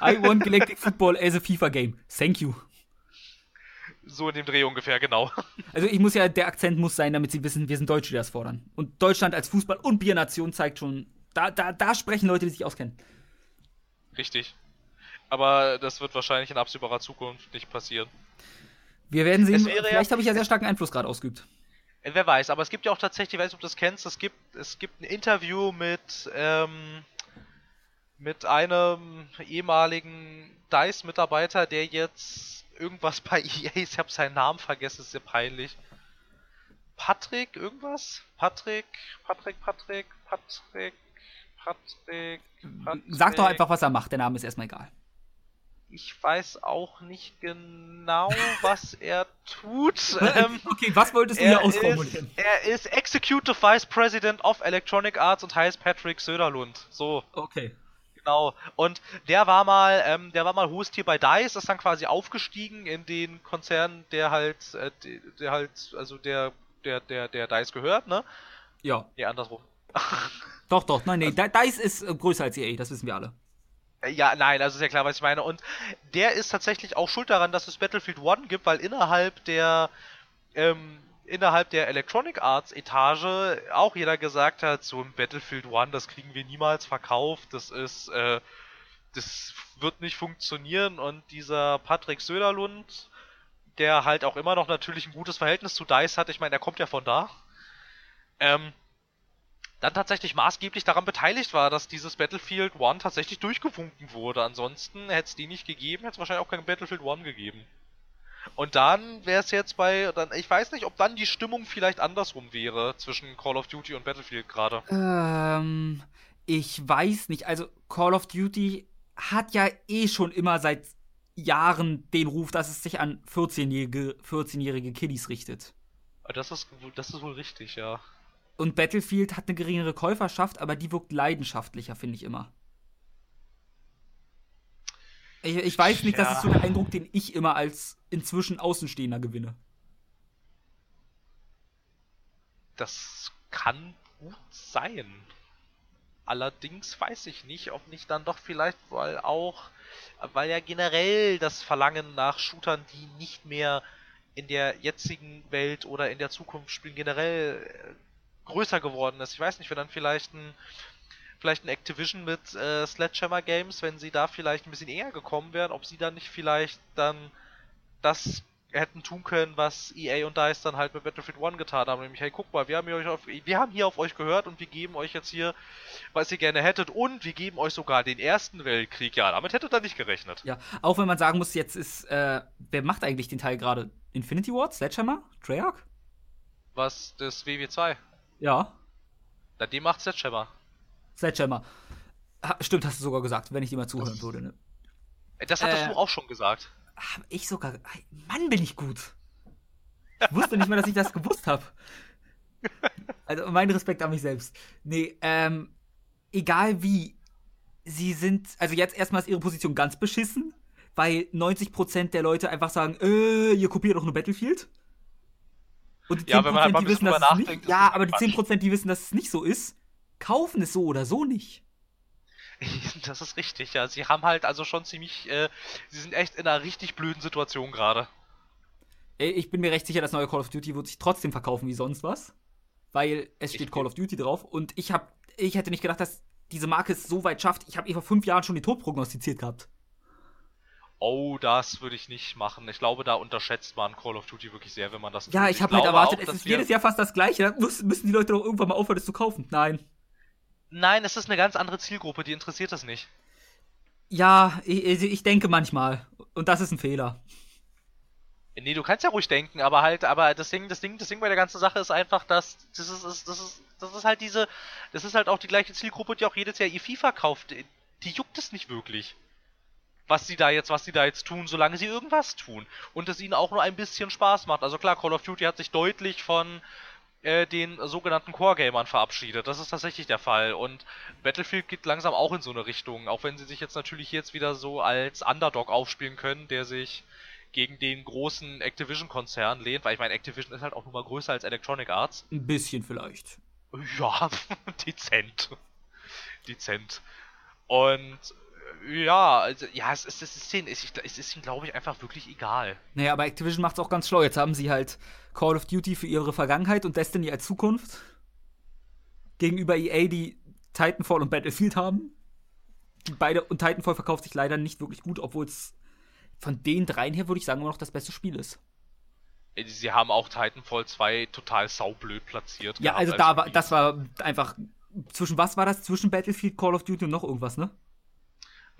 I want Galactic Football as a FIFA game. Thank you. So in dem Dreh ungefähr, genau. Also ich muss ja, der Akzent muss sein, damit sie wissen, wir sind Deutsche, die das fordern. Und Deutschland als Fußball- und Biernation zeigt schon, da, da, da sprechen Leute, die sich auskennen. Richtig. Aber das wird wahrscheinlich in absehbarer Zukunft nicht passieren. Wir werden sehen, wäre ja- vielleicht habe ich ja sehr starken Einfluss gerade ausgeübt. Äh, Wer weiß, aber es gibt ja auch tatsächlich, ich weiß nicht, ob du das kennst, es gibt, es gibt ein Interview mit, ähm, mit einem ehemaligen DICE-Mitarbeiter, der jetzt irgendwas bei EA, ich habe seinen Namen vergessen, ist sehr peinlich. Patrick, irgendwas? Patrick, Patrick, Patrick, Patrick, Patrick, Patrick. Sag doch einfach, was er macht, der Name ist erstmal egal. Ich weiß auch nicht genau, was er tut. ähm, okay, was wolltest du er hier ausformulieren? Ist, er ist Executive Vice President of Electronic Arts und heißt Patrick Söderlund. So, Okay. genau. Und der war mal, ähm, der war mal Host hier bei DICE, ist dann quasi aufgestiegen in den Konzern, der halt, äh, der, der halt, also der, der, der, der DICE gehört, ne? Ja. Nee, andersrum. Doch, doch, nein, nee, DICE ist äh, größer als EA, das wissen wir alle. Äh, Ja, nein, also ist ja klar, was ich meine. Und der ist tatsächlich auch schuld daran, dass es Battlefield 1 gibt, weil innerhalb der ähm, innerhalb der Electronic Arts Etage auch jeder gesagt hat, so ein Battlefield 1, das kriegen wir niemals verkauft, das ist, äh, das wird nicht funktionieren. Und dieser Patrick Söderlund, der halt auch immer noch natürlich ein gutes Verhältnis zu DICE hat, ich meine, er kommt ja von da, ähm, dann tatsächlich maßgeblich daran beteiligt war, dass dieses Battlefield 1 tatsächlich durchgewunken wurde. Ansonsten hätte es die nicht gegeben, hätte es wahrscheinlich auch kein Battlefield 1 gegeben. Und dann wäre es jetzt bei, dann, ich weiß nicht, ob dann die Stimmung vielleicht andersrum wäre zwischen Call of Duty und Battlefield gerade. Ähm, ich weiß nicht. Also Call of Duty hat ja eh schon immer seit Jahren den Ruf, dass es sich an 14-jährige 14 Kiddies richtet. Das ist, das ist wohl richtig, ja. Und Battlefield hat eine geringere Käuferschaft, aber die wirkt leidenschaftlicher, finde ich immer. Ich, ich weiß nicht, das Ja. ist so der Eindruck, den ich immer als inzwischen Außenstehender gewinne. Das kann gut sein. Allerdings weiß ich nicht, ob nicht dann doch vielleicht, weil auch, weil ja generell das Verlangen nach Shootern, die nicht mehr in der jetzigen Welt oder in der Zukunft spielen, generell größer geworden ist. Ich weiß nicht, wenn dann vielleicht ein vielleicht ein Activision mit äh, Sledgehammer Games, wenn sie da vielleicht ein bisschen eher gekommen wären, ob sie dann nicht vielleicht dann das hätten tun können, was EA und DICE dann halt mit Battlefield 1 getan haben. Nämlich, hey, guck mal, wir haben hier, euch auf, wir haben hier auf euch gehört und wir geben euch jetzt hier, was ihr gerne hättet und wir geben euch sogar den Ersten Weltkrieg. Ja, damit hättet ihr nicht gerechnet. Ja, auch wenn man sagen muss, jetzt ist, äh, wer macht eigentlich den Teil gerade? Infinity Ward? Sledgehammer? Treyarch? Was das WW2? Ja, Na, dem macht Sledgehammer. Sledgehammer. Ha, stimmt, hast du sogar gesagt, wenn ich dir mal zuhören Das- würde, ne? Das hattest Äh. du auch schon gesagt. Hab ich sogar. Mann, bin ich gut. Ich wusste nicht mal, dass ich das gewusst habe. Also mein Respekt an mich selbst. Nee, ähm, egal wie, sie sind, also jetzt erstmal ist ihre Position ganz beschissen, weil 90% der Leute einfach sagen, äh, ihr kopiert doch nur Battlefield. Und die 10%, Ja, wenn man halt mal die wissen, drüber es nicht, nachdenkt, ist ja, das aber die Quatsch. 10%, die wissen, dass es nicht so ist, kaufen es so oder so nicht. Das ist richtig, ja. Sie haben halt also schon ziemlich, äh, sie sind echt in einer richtig blöden Situation gerade. Ich bin mir recht sicher, das neue Call of Duty wird sich trotzdem verkaufen wie sonst was. Weil es steht Ich- Call of Duty drauf. Und ich hab, ich hätte nicht gedacht, dass diese Marke es so weit schafft. Ich habe ihr vor fünf Jahren schon den Tod prognostiziert gehabt. Oh, das würde ich nicht machen. Ich glaube, da unterschätzt man Call of Duty wirklich sehr, wenn man das Ja, tut. ich habe halt erwartet, auch, es ist jedes Jahr fast das gleiche. Dann müssen die Leute doch irgendwann mal aufhören, es zu kaufen. Nein. Nein, es ist eine ganz andere Zielgruppe, die interessiert das nicht. Ja, ich, ich denke manchmal. Und das ist ein Fehler. Nee, du kannst ja ruhig denken, aber halt, aber das Ding, das Ding, das Ding bei der ganzen Sache ist einfach, dass das ist, ist das ist, das ist halt diese, das ist halt auch die gleiche Zielgruppe, die auch jedes Jahr ihr FIFA kauft. Die juckt es nicht wirklich. Was sie da jetzt, was sie da jetzt tun, solange sie irgendwas tun. Und es ihnen auch nur ein bisschen Spaß macht. Also klar, Call of Duty hat sich deutlich von äh, den sogenannten Core-Gamern verabschiedet. Das ist tatsächlich der Fall. Und Battlefield geht langsam auch in so eine Richtung, auch wenn sie sich jetzt natürlich jetzt wieder so als Underdog aufspielen können, der sich gegen den großen Activision-Konzern lehnt, weil ich meine, Activision ist halt auch nur mal größer als Electronic Arts. Ein bisschen vielleicht. Ja, dezent. Dezent. Und ja, also, ja, es ist, es ist ihnen, es ist ihnen, glaube ich, einfach wirklich egal. Naja, aber Activision macht es auch ganz schlau. Jetzt haben sie halt Call of Duty für ihre Vergangenheit und Destiny als Zukunft. Gegenüber EA, die Titanfall und Battlefield haben. Die beide, und Titanfall verkauft sich leider nicht wirklich gut, obwohl es von den dreien her, würde ich sagen, immer noch das beste Spiel ist. Sie haben auch Titanfall 2 total saublöd platziert. Ja, also da war, das war einfach, zwischen was war das? Zwischen Battlefield, Call of Duty und noch irgendwas, ne?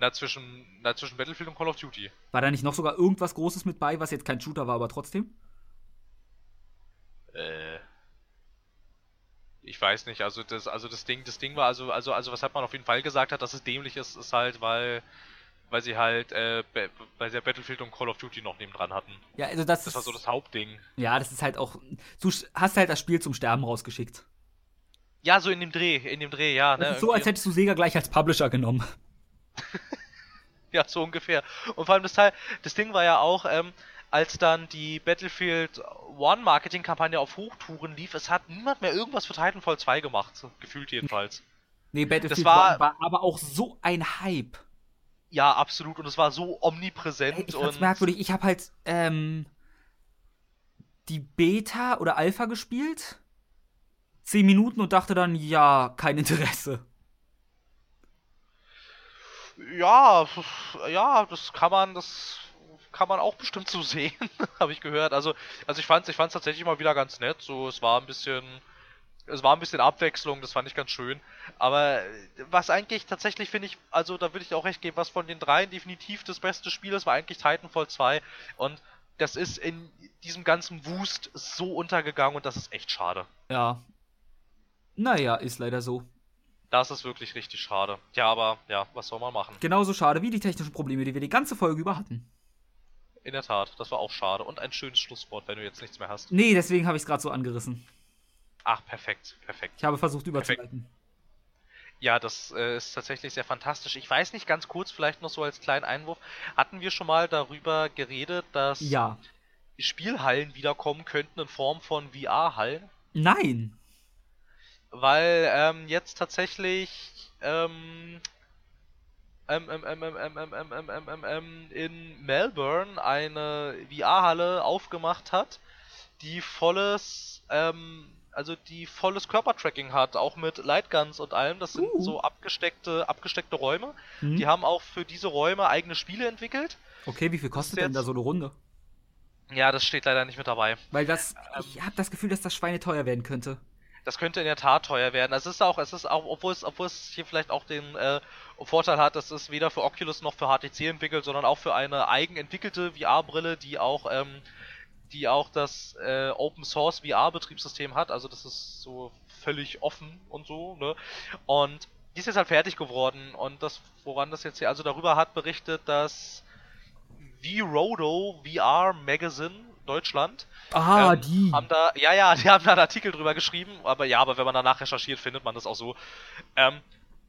Na, zwischen, na, zwischen Battlefield und Call of Duty. War da nicht noch sogar irgendwas Großes mit bei, was jetzt kein Shooter war, aber trotzdem? Äh. Ich weiß nicht, also das, also das Ding, das Ding war, also, also, also was hat man auf jeden Fall gesagt hat, dass es dämlich ist, ist halt, weil weil sie halt, äh, weil sie ja Battlefield und Call of Duty noch nebendran hatten. Ja, also das, das war so das Hauptding. Ja, das ist halt auch, du hast halt das Spiel zum Sterben rausgeschickt. Ja, so in dem Dreh, in dem Dreh, ja. Ne, so, als hättest du Sega gleich als Publisher genommen. ja, so ungefähr. Und vor allem das Teil, das Ding war ja auch, ähm, als dann die Battlefield One Marketing-Kampagne auf Hochtouren lief, es hat niemand mehr irgendwas für Titanfall 2 gemacht, gefühlt jedenfalls. Nee, Battlefield das war, One war aber auch so ein Hype. Ja, absolut. Und es war so omnipräsent. Hey, ich und merkwürdig. Ich habe halt ähm, die Beta oder Alpha gespielt. Zehn Minuten und dachte dann, ja, kein Interesse. Ja, ja, das kann man, das kann man auch bestimmt so sehen, habe ich gehört. Also, also ich fand, ich fand's tatsächlich mal wieder ganz nett. So, es war ein bisschen, es war ein bisschen Abwechslung, das fand ich ganz schön. Aber was eigentlich tatsächlich finde ich, also da würde ich auch recht geben, was von den dreien definitiv das beste Spiel ist, war eigentlich Titanfall 2. Und das ist in diesem ganzen Wust so untergegangen und das ist echt schade. Ja. Naja, ist leider so. Das ist wirklich richtig schade. Ja, aber ja, was soll man machen? Genauso schade wie die technischen Probleme, die wir die ganze Folge über hatten. In der Tat, das war auch schade. Und ein schönes Schlusswort, wenn du jetzt nichts mehr hast. Nee, deswegen habe ich es gerade so angerissen. Ach, perfekt, perfekt. Ich habe versucht überzuleiten. Ja, das äh, ist tatsächlich sehr fantastisch. Ich weiß nicht, ganz kurz, vielleicht noch so als kleinen Einwurf, hatten wir schon mal darüber geredet, dass ja. Spielhallen wiederkommen könnten in Form von VR-Hallen? Nein. Weil ähm, jetzt tatsächlich ähm, in Melbourne eine VR-Halle aufgemacht hat, die volles ähm, also die volles Körpertracking hat, auch mit Lightguns und allem. Das sind uh. so abgesteckte, abgesteckte Räume. Mhm. Die haben auch für diese Räume eigene Spiele entwickelt. Okay, wie viel kostet denn da so eine Runde? Ja, das steht leider nicht mit dabei. Weil das, ähm, ich habe das Gefühl, dass das Schweine teuer werden könnte. Das könnte in der Tat teuer werden. Es ist auch, es ist auch, obwohl es, obwohl es hier vielleicht auch den äh, Vorteil hat, dass es weder für Oculus noch für HTC entwickelt, sondern auch für eine eigenentwickelte VR-Brille, die auch ähm, die auch das äh, Open Source VR Betriebssystem hat, also das ist so völlig offen und so, ne? Und die ist jetzt halt fertig geworden und das, woran das jetzt hier, also darüber hat berichtet, dass V-Rodo VR Magazine Deutschland. Ah, ähm, die. Haben da, ja, ja, die haben da einen Artikel drüber geschrieben, aber ja, aber wenn man danach recherchiert, findet man das auch so. Ähm,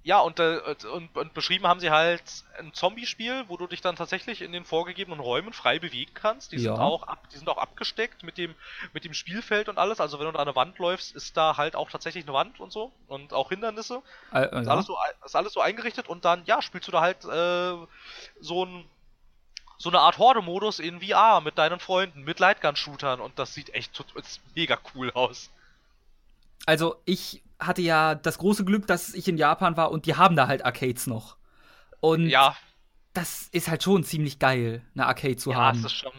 ja, und, äh, und, und, beschrieben haben sie halt ein Zombie-Spiel, wo du dich dann tatsächlich in den vorgegebenen Räumen frei bewegen kannst. Die ja. sind auch ab, die sind auch abgesteckt mit dem, mit dem Spielfeld und alles. Also wenn du da eine Wand läufst, ist da halt auch tatsächlich eine Wand und so. Und auch Hindernisse. Äh, äh, ist, alles so, ist alles so eingerichtet und dann, ja, spielst du da halt äh, so ein so eine Art Horde-Modus in VR mit deinen Freunden, mit Lightgun-Shootern und das sieht echt mega cool aus. Also ich hatte ja das große Glück, dass ich in Japan war und die haben da halt Arcades noch. Und ja. das ist halt schon ziemlich geil, eine Arcade zu ja, haben. Es ist schon,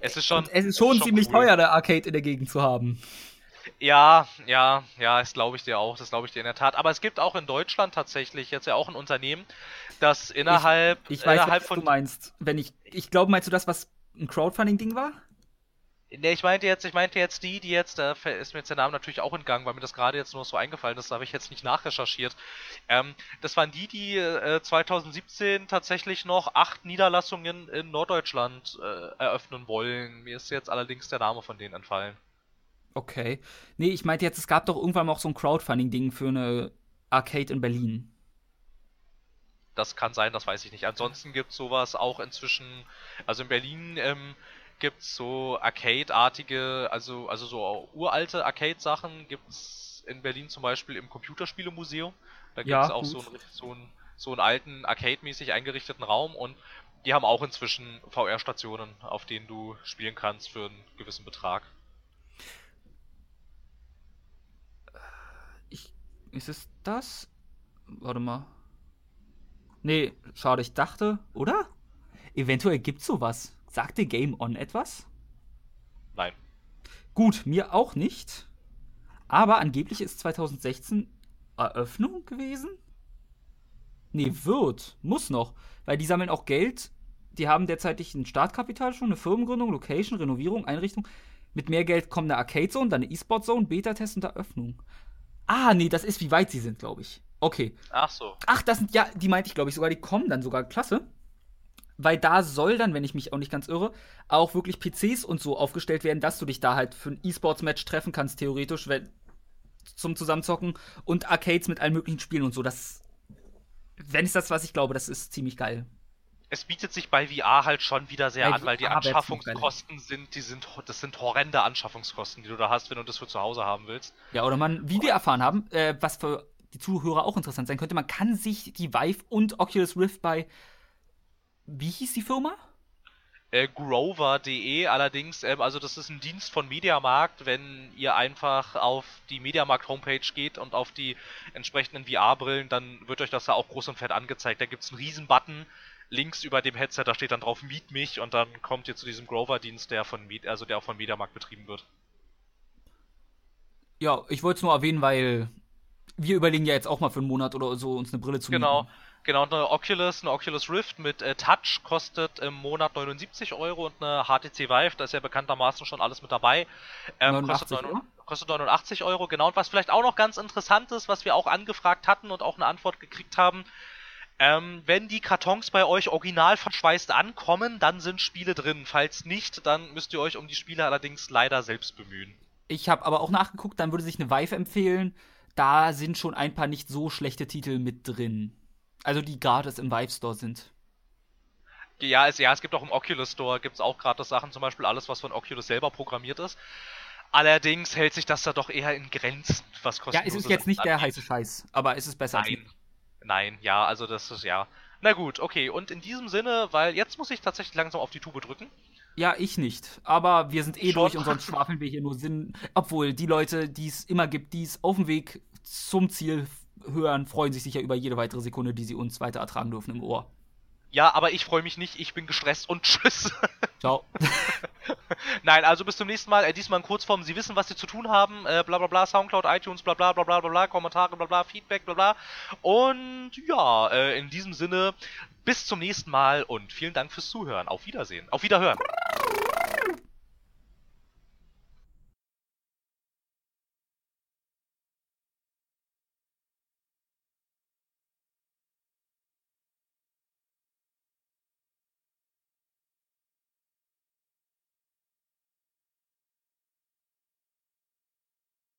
es ist schon, und es ist schon, es ist schon ziemlich cool. teuer, eine Arcade in der Gegend zu haben. Ja, ja, ja, das glaube ich dir auch, das glaube ich dir in der Tat. Aber es gibt auch in Deutschland tatsächlich jetzt ja auch ein Unternehmen, das innerhalb, ich, ich weiß, innerhalb was von du meinst. Wenn ich, ich glaube, meinst du das, was ein Crowdfunding-Ding war? Ne, ich meinte jetzt, ich meinte jetzt die, die jetzt, da ist mir jetzt der Name natürlich auch entgangen, weil mir das gerade jetzt nur so eingefallen ist, da habe ich jetzt nicht nachrecherchiert. Ähm, das waren die, die äh, 2017 tatsächlich noch acht Niederlassungen in Norddeutschland äh, eröffnen wollen. Mir ist jetzt allerdings der Name von denen entfallen. Okay. Nee, ich meinte jetzt, es gab doch irgendwann mal auch so ein Crowdfunding-Ding für eine Arcade in Berlin. Das kann sein, das weiß ich nicht. Ansonsten gibt es sowas auch inzwischen, also in Berlin ähm, gibt es so Arcade-artige, also, also so uralte Arcade-Sachen gibt es in Berlin zum Beispiel im Computerspielemuseum. Da gibt es ja, auch so einen, so, einen, so einen alten Arcade-mäßig eingerichteten Raum und die haben auch inzwischen VR-Stationen, auf denen du spielen kannst für einen gewissen Betrag. Ist es das? Warte mal. Nee, schade, ich dachte, oder? Eventuell gibt's sowas. Sagt dir Game On etwas? Nein. Gut, mir auch nicht. Aber angeblich ist 2016 Eröffnung gewesen? Nee, wird. Muss noch. Weil die sammeln auch Geld. Die haben derzeitig ein Startkapital schon, eine Firmengründung, Location, Renovierung, Einrichtung. Mit mehr Geld kommt eine Arcade Zone, dann eine E-Sport Zone, Beta-Test und Eröffnung. Ah, nee, das ist, wie weit sie sind, glaube ich. Okay. Ach so. Ach, das sind, ja, die meinte ich, glaube ich, sogar, die kommen dann sogar. Klasse. Weil da soll dann, wenn ich mich auch nicht ganz irre, auch wirklich PCs und so aufgestellt werden, dass du dich da halt für ein E-Sports-Match treffen kannst, theoretisch, wenn, zum Zusammenzocken und Arcades mit allen möglichen Spielen und so. Das, wenn es das, was ich glaube, das ist ziemlich geil. Es bietet sich bei VR halt schon wieder sehr bei an, weil die Anschaffungskosten sind, die sind, das sind horrende Anschaffungskosten, die du da hast, wenn du das für zu Hause haben willst. Ja, oder man, wie wir erfahren haben, äh, was für die Zuhörer auch interessant sein könnte, man kann sich die Vive und Oculus Rift bei, wie hieß die Firma? Äh, Grover.de allerdings, ähm, also das ist ein Dienst von Mediamarkt, wenn ihr einfach auf die Mediamarkt Homepage geht und auf die entsprechenden VR-Brillen, dann wird euch das da auch groß und fett angezeigt. Da gibt es einen riesen Button links über dem Headset, da steht dann drauf Miet mich und dann kommt ihr zu diesem Grover-Dienst, der von also der auch von Mediamarkt betrieben wird. Ja, ich wollte es nur erwähnen, weil wir überlegen ja jetzt auch mal für einen Monat oder so uns eine Brille zu Genau. Mieten. Genau, eine Oculus, eine Oculus Rift mit äh, Touch kostet im Monat 79 Euro und eine HTC Vive, da ist ja bekanntermaßen schon alles mit dabei, ähm, kostet, 9, kostet 89 Euro, genau. Und was vielleicht auch noch ganz interessant ist, was wir auch angefragt hatten und auch eine Antwort gekriegt haben, ähm, wenn die Kartons bei euch original verschweißt ankommen, dann sind Spiele drin. Falls nicht, dann müsst ihr euch um die Spiele allerdings leider selbst bemühen. Ich habe aber auch nachgeguckt, dann würde sich eine Vive empfehlen. Da sind schon ein paar nicht so schlechte Titel mit drin. Also die gratis im Vive Store sind. Ja, es, ja, es gibt auch im Oculus Store gibt's auch gratis Sachen, zum Beispiel alles, was von Oculus selber programmiert ist. Allerdings hält sich das da doch eher in Grenzen, was kostet. Ja, es ist jetzt nicht der heiße Scheiß, aber es ist besser. Nein, nein, ja, also das ist ja. Na gut, okay. Und in diesem Sinne, weil jetzt muss ich tatsächlich langsam auf die Tube drücken. Ja, ich nicht. Aber wir sind eh Schon? durch und sonst schwafeln wir hier nur Sinn. Obwohl die Leute, die es immer gibt, die es auf dem Weg zum Ziel hören, freuen sich sicher über jede weitere Sekunde, die sie uns weiter ertragen dürfen im Ohr. Ja, aber ich freue mich nicht, ich bin gestresst und tschüss. Ciao. Nein, also bis zum nächsten Mal. Äh, diesmal in Kurzform. Sie wissen, was Sie zu tun haben. Äh, bla bla bla, Soundcloud, iTunes, bla bla bla bla bla, Kommentare, bla bla, Feedback, bla bla. Und ja, äh, in diesem Sinne, bis zum nächsten Mal und vielen Dank fürs Zuhören. Auf Wiedersehen. Auf Wiederhören.